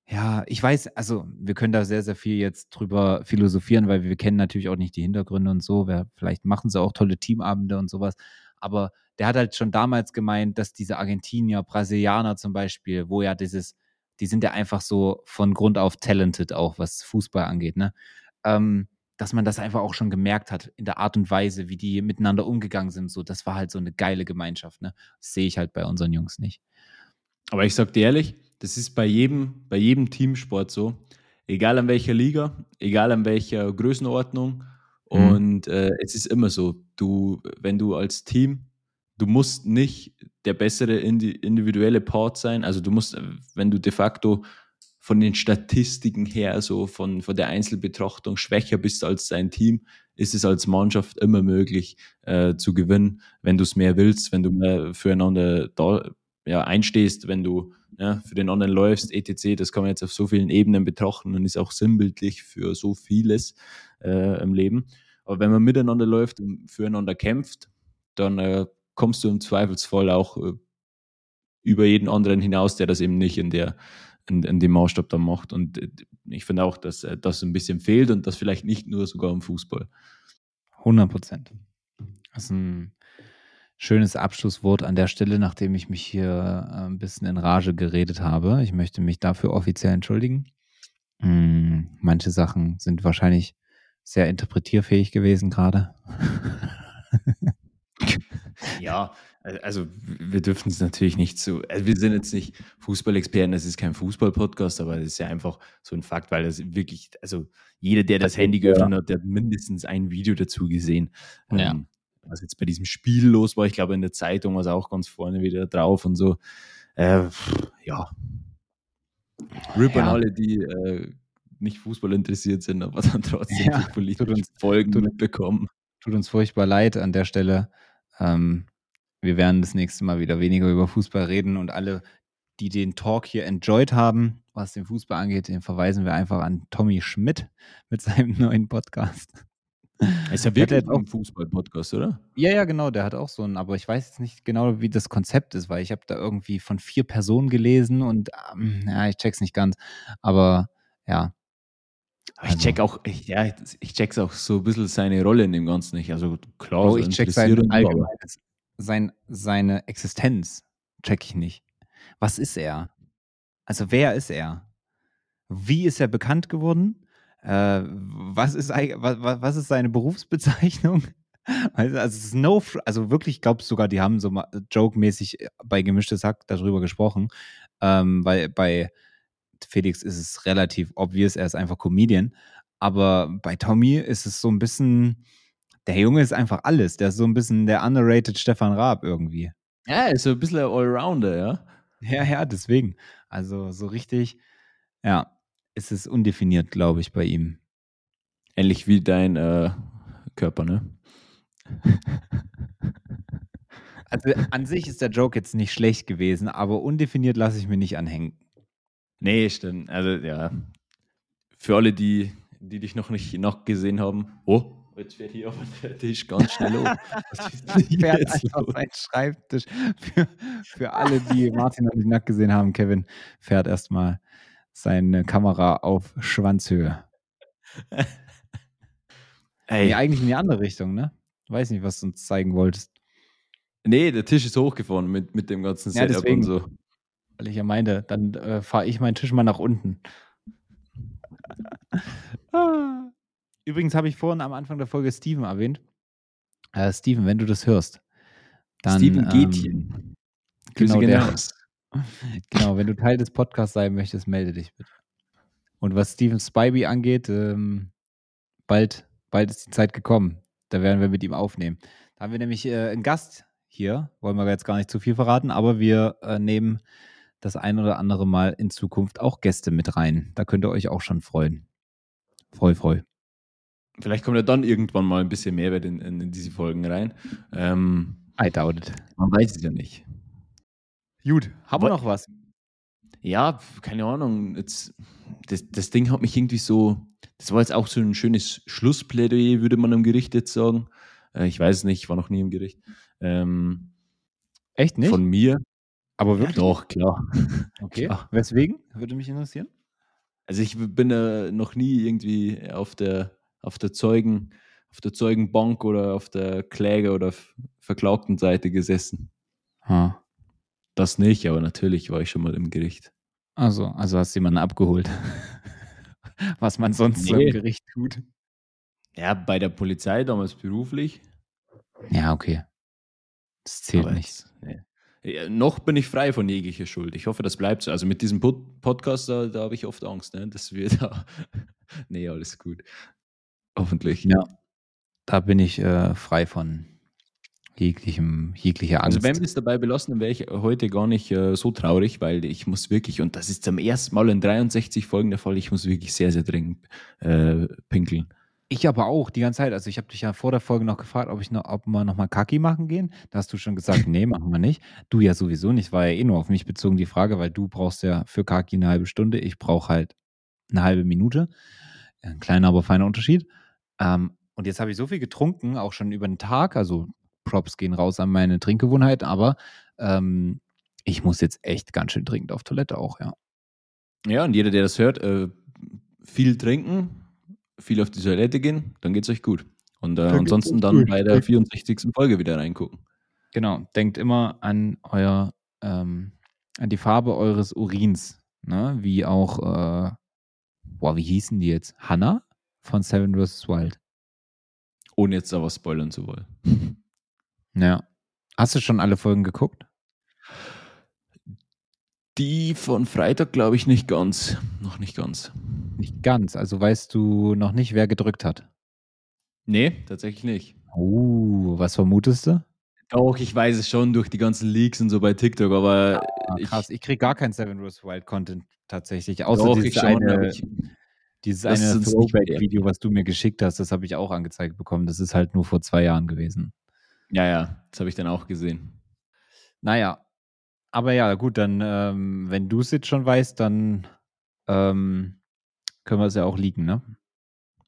Speaker 1: ja, ich weiß, also wir können da sehr, sehr viel jetzt drüber philosophieren, weil wir kennen natürlich auch nicht die Hintergründe und so. vielleicht machen sie auch tolle Teamabende und sowas. Aber der hat halt schon damals gemeint, dass diese Argentinier, Brasilianer zum Beispiel, wo ja dieses, die sind ja einfach so von Grund auf talented, auch was Fußball angeht, ne? Ähm, dass man das einfach auch schon gemerkt hat in der Art und Weise, wie die miteinander umgegangen sind. So, das war halt so eine geile Gemeinschaft, ne? Das sehe ich halt bei unseren Jungs nicht.
Speaker 2: Aber ich sag dir ehrlich, das ist bei jedem, bei jedem Teamsport so. Egal an welcher Liga, egal an welcher Größenordnung. Mhm. Und äh, es ist immer so, du, wenn du als Team du musst nicht der bessere individuelle Part sein. Also du musst, wenn du de facto von den Statistiken her, so von, von der Einzelbetrachtung schwächer bist als dein Team, ist es als Mannschaft immer möglich äh, zu gewinnen, wenn du es mehr willst, wenn du mehr füreinander da, ja, einstehst, wenn du ja, für den anderen läufst, etc. Das kann man jetzt auf so vielen Ebenen betrachten und ist auch sinnbildlich für so vieles äh, im Leben. Aber wenn man miteinander läuft und füreinander kämpft, dann äh, kommst du im Zweifelsfall auch äh, über jeden anderen hinaus, der das eben nicht in der in, in dem Maßstab dann macht. Und äh, ich finde auch, dass äh, das ein bisschen fehlt und das vielleicht nicht nur sogar im Fußball.
Speaker 1: 100 Prozent. Das ist ein schönes Abschlusswort an der Stelle, nachdem ich mich hier ein bisschen in Rage geredet habe. Ich möchte mich dafür offiziell entschuldigen. Hm, manche Sachen sind wahrscheinlich sehr interpretierfähig gewesen gerade.
Speaker 2: Ja, also wir dürfen es natürlich nicht so, also wir sind jetzt nicht Fußballexperten, das ist kein Fußball-Podcast, aber das ist ja einfach so ein Fakt, weil das wirklich, also jeder, der das Handy geöffnet hat, der hat mindestens ein Video dazu gesehen. Ja. Ähm, was jetzt bei diesem Spiel los war, ich glaube in der Zeitung war es auch ganz vorne wieder drauf und so. Äh, ja. Rip ja. an alle, die äh, nicht Fußball interessiert sind, aber dann trotzdem ja, politischen Folgen mitbekommen.
Speaker 1: tut uns furchtbar leid an der Stelle. Ähm, wir werden das nächste Mal wieder weniger über Fußball reden und alle, die den Talk hier enjoyed haben, was den Fußball angeht, den verweisen wir einfach an Tommy Schmidt mit seinem neuen Podcast.
Speaker 2: Ist ja wirklich
Speaker 1: auch-
Speaker 2: ein Fußball-Podcast, oder?
Speaker 1: Ja, ja, genau, der hat auch so einen, aber ich weiß jetzt nicht genau, wie das Konzept ist, weil ich habe da irgendwie von vier Personen gelesen und ähm, ja, ich check's nicht ganz. Aber ja,
Speaker 2: Aber ich
Speaker 1: Also-
Speaker 2: check auch, ich, ja, ich check's auch so ein bisschen seine Rolle in dem Ganzen nicht. Also klar,
Speaker 1: oh,
Speaker 2: so
Speaker 1: ich check sein allgemeines, sein, seine Existenz check ich nicht. Was ist er? Also wer ist er? Wie ist er bekannt geworden? Äh, was, ist, eig- wa- wa- was ist seine Berufsbezeichnung? Also, also, no, fr- also wirklich, ich glaube sogar, die haben so joke-mäßig bei Gemischtes Hack darüber gesprochen, ähm, weil bei Felix ist es relativ obvious, er ist einfach Comedian, aber bei Tommy ist es so ein bisschen, der Junge ist einfach alles, der ist so ein bisschen der underrated Stefan Raab irgendwie.
Speaker 2: Ja, ist so ein bisschen Allrounder, ja.
Speaker 1: Ja, ja, deswegen. Also so richtig, ja, ist es undefiniert, glaube ich, bei ihm.
Speaker 2: Ähnlich wie dein äh, Körper, ne?
Speaker 1: Also an sich ist der Joke jetzt nicht schlecht gewesen, aber undefiniert lasse ich mir nicht anhängen.
Speaker 2: Nee, stimmt. Also, ja. Für alle, die, die dich noch nicht noch gesehen haben. Oh, jetzt fährt hier aber der Tisch ganz schnell hoch. Was ist
Speaker 1: Fährt
Speaker 2: jetzt
Speaker 1: einfach
Speaker 2: los?
Speaker 1: sein Schreibtisch. Für, für alle, die Martin noch nicht nackt gesehen haben, Kevin fährt erstmal seine Kamera auf Schwanzhöhe. Nee,
Speaker 2: Ey,
Speaker 1: eigentlich in die andere Richtung, ne? Weiß nicht, was du uns zeigen wolltest.
Speaker 2: nee, der Tisch ist hochgefahren mit, mit dem ganzen
Speaker 1: Ja,
Speaker 2: Setup
Speaker 1: deswegen.
Speaker 2: und so.
Speaker 1: Weil ich ja meinte, dann äh, fahre ich meinen Tisch mal nach unten. Übrigens habe ich vorhin am Anfang der Folge Steven erwähnt. Äh, Steven, wenn du das hörst, dann.
Speaker 2: Steven
Speaker 1: ähm,
Speaker 2: Gätchen. Grüße
Speaker 1: genau, der-
Speaker 2: raus.
Speaker 1: Genau, wenn du Teil des Podcasts sein möchtest, melde dich bitte. Und was Steven Spivey angeht, ähm, bald, bald ist die Zeit gekommen. Da werden wir mit ihm aufnehmen. Da haben wir nämlich äh, einen Gast hier, wollen wir jetzt gar nicht zu viel verraten, aber wir äh, nehmen das ein oder andere Mal in Zukunft auch Gäste mit rein. Da könnt ihr euch auch schon freuen. Freu, freu.
Speaker 2: Vielleicht kommt ja dann irgendwann mal ein bisschen Mehrwert in, in, in diese Folgen rein. Ähm,
Speaker 1: I doubt it.
Speaker 2: man weiß es ja nicht.
Speaker 1: Gut, haben wir noch was?
Speaker 2: Ja, keine Ahnung. Jetzt, das, das Ding hat mich irgendwie so. Das war jetzt auch so ein schönes Schlussplädoyer, würde man im Gericht jetzt sagen. Äh, ich weiß es nicht, ich war noch nie im Gericht. Ähm,
Speaker 1: Echt nicht?
Speaker 2: Von mir.
Speaker 1: aber
Speaker 2: Ja,
Speaker 1: wirklich?
Speaker 2: doch, klar.
Speaker 1: okay.
Speaker 2: klar.
Speaker 1: Weswegen? Würde mich interessieren.
Speaker 2: Also ich bin äh, noch nie irgendwie auf der, auf der Zeugen, auf der Zeugenbank oder auf der Kläger- oder F- Verklagtenseite gesessen.
Speaker 1: Ha.
Speaker 2: Das nicht, aber natürlich war ich schon mal im Gericht.
Speaker 1: Also, also hast du jemanden abgeholt. Was man sonst so
Speaker 2: Nee.
Speaker 1: im Gericht tut.
Speaker 2: Ja, bei der Polizei damals beruflich.
Speaker 1: Ja, okay. Das zählt
Speaker 2: aber
Speaker 1: nicht.
Speaker 2: nee. ja, noch bin ich frei von jeglicher Schuld. Ich hoffe, das bleibt so. Also mit diesem Pod Podcast, da, da habe ich oft Angst, ne? dass wir da. nee, alles gut. Hoffentlich.
Speaker 1: Ja. Da bin ich äh, frei von jeglichem, jeglicher Angst.
Speaker 2: Also wenn wir es dabei belassen, dann wäre ich heute gar nicht äh, so traurig, weil ich muss wirklich, und das ist zum ersten Mal in 63 Folgen der Fall, ich muss wirklich sehr, sehr dringend äh, pinkeln.
Speaker 1: ich aber auch die ganze Zeit. Also ich habe dich ja vor der Folge noch gefragt, ob ich noch, ob wir nochmal Kaki machen gehen. Da hast du schon gesagt, nee, machen wir nicht. Du ja sowieso nicht. War ja eh nur auf mich bezogen die Frage, weil du brauchst ja für Kaki eine halbe Stunde. Ich brauche halt eine halbe Minute. Ein kleiner, aber feiner Unterschied. Ähm, und jetzt habe ich so viel getrunken, auch schon über den Tag. Also Props gehen raus an meine Trinkgewohnheit, aber ähm, ich muss jetzt echt ganz schön dringend auf Toilette auch, ja.
Speaker 2: Ja, und jeder, der das hört, äh, viel trinken, viel auf die Toilette gehen, dann geht's euch gut. Und äh, ansonsten dann
Speaker 1: gut.
Speaker 2: bei der 64. Folge wieder reingucken.
Speaker 1: Genau, denkt immer an euer, ähm, an die Farbe eures Urins, ne? Wie auch, äh, boah, wie hießen die jetzt? Hannah von Seven vs. Wild.
Speaker 2: Ohne jetzt da was spoilern zu wollen.
Speaker 1: Ja. Hast du schon alle Folgen geguckt?
Speaker 2: Die von Freitag glaube ich nicht ganz. Noch nicht ganz.
Speaker 1: Nicht ganz. Also weißt du noch nicht, wer gedrückt hat.
Speaker 2: Nee, tatsächlich nicht.
Speaker 1: Uh, was vermutest du?
Speaker 2: Doch, ich weiß es schon durch die ganzen Leaks und so bei TikTok, aber
Speaker 1: Ah,
Speaker 2: ich,
Speaker 1: krass, ich krieg gar keinen Seven vs. Wild Content tatsächlich, außer
Speaker 2: doch,
Speaker 1: dieses
Speaker 2: ich
Speaker 1: eine.
Speaker 2: ich,
Speaker 1: Dieses eine Throwback-Video, was du mir geschickt hast, das habe ich auch angezeigt bekommen. Das ist halt nur vor zwei Jahren gewesen.
Speaker 2: Ja, ja, das habe ich dann auch gesehen.
Speaker 1: Naja, aber ja, gut, dann, ähm, wenn du es jetzt schon weißt, dann ähm, können wir es ja auch liegen, ne?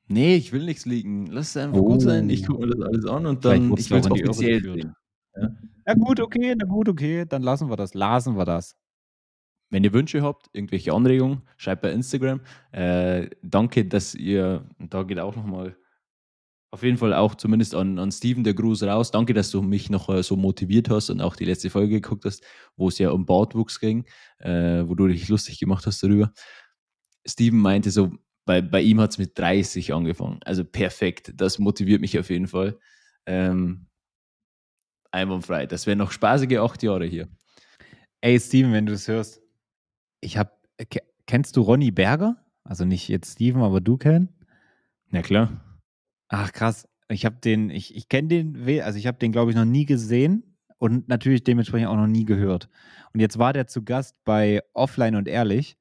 Speaker 2: Nee, ich will nichts liegen. Lass es einfach gut sein. Ich gucke mir das alles an und dann ich will es offiziell sehen.
Speaker 1: Na gut, okay, na gut, okay, dann lassen wir das, lasen wir das.
Speaker 2: Wenn ihr Wünsche habt, irgendwelche Anregungen, schreibt bei Instagram. Äh, danke, dass ihr, und da geht auch nochmal auf jeden Fall auch zumindest an, an Steven der Gruß raus. Danke, dass du mich noch äh, so motiviert hast und auch die letzte Folge geguckt hast, wo es ja um Bartwuchs ging, äh, wo du dich lustig gemacht hast darüber. Steven meinte so, bei, bei ihm hat es mit 30 angefangen. Also perfekt. Das motiviert mich auf jeden Fall. Ähm, einwandfrei. Das wären noch spaßige acht Jahre hier.
Speaker 1: Ey, Steven, wenn du es hörst, ich hab, ke- kennst du Ronny Berger? Also nicht jetzt Steven, aber du kennst?
Speaker 2: Na klar.
Speaker 1: Ach krass. Ich habe den, ich, ich kenne den, also ich habe den, glaube ich, noch nie gesehen und natürlich dementsprechend auch noch nie gehört. Und jetzt war der zu Gast bei Offline und Ehrlich,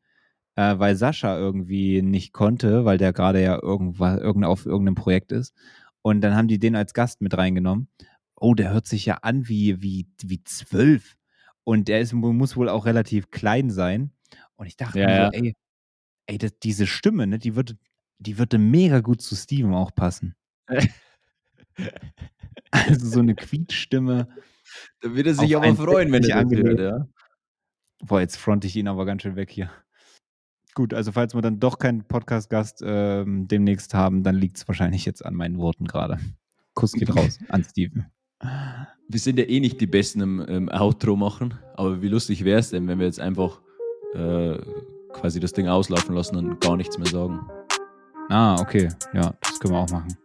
Speaker 1: äh, weil Sascha irgendwie nicht konnte, weil der gerade ja irgendwas, irgend, auf irgendeinem Projekt ist. Und dann haben die den als Gast mit reingenommen. Oh, der hört sich ja an wie, wie, wie zwölf. Und der ist, muss wohl auch relativ klein sein. Und ich dachte
Speaker 2: Ja,
Speaker 1: mir
Speaker 2: ja.
Speaker 1: so, ey, ey das, diese Stimme, ne, die würde, die würde mega gut zu Steven auch passen. Also so eine Quietschstimme.
Speaker 2: Da wird er sich aber
Speaker 1: ein
Speaker 2: freuen, wenn
Speaker 1: Bett
Speaker 2: er das
Speaker 1: nicht
Speaker 2: hört,
Speaker 1: angelegt.
Speaker 2: ja.
Speaker 1: Boah, jetzt fronte ich ihn aber ganz schön weg hier. Gut, also falls wir dann doch keinen Podcast-Gast ähm, demnächst haben, dann liegt es wahrscheinlich jetzt an meinen Worten gerade. Kuss geht raus an Steven.
Speaker 2: Wir sind ja eh nicht die Besten im, im Outro machen, aber wie lustig wäre es denn, wenn wir jetzt einfach äh, quasi das Ding auslaufen lassen und gar nichts mehr sagen.
Speaker 1: Ah, okay. Ja, das können wir auch machen.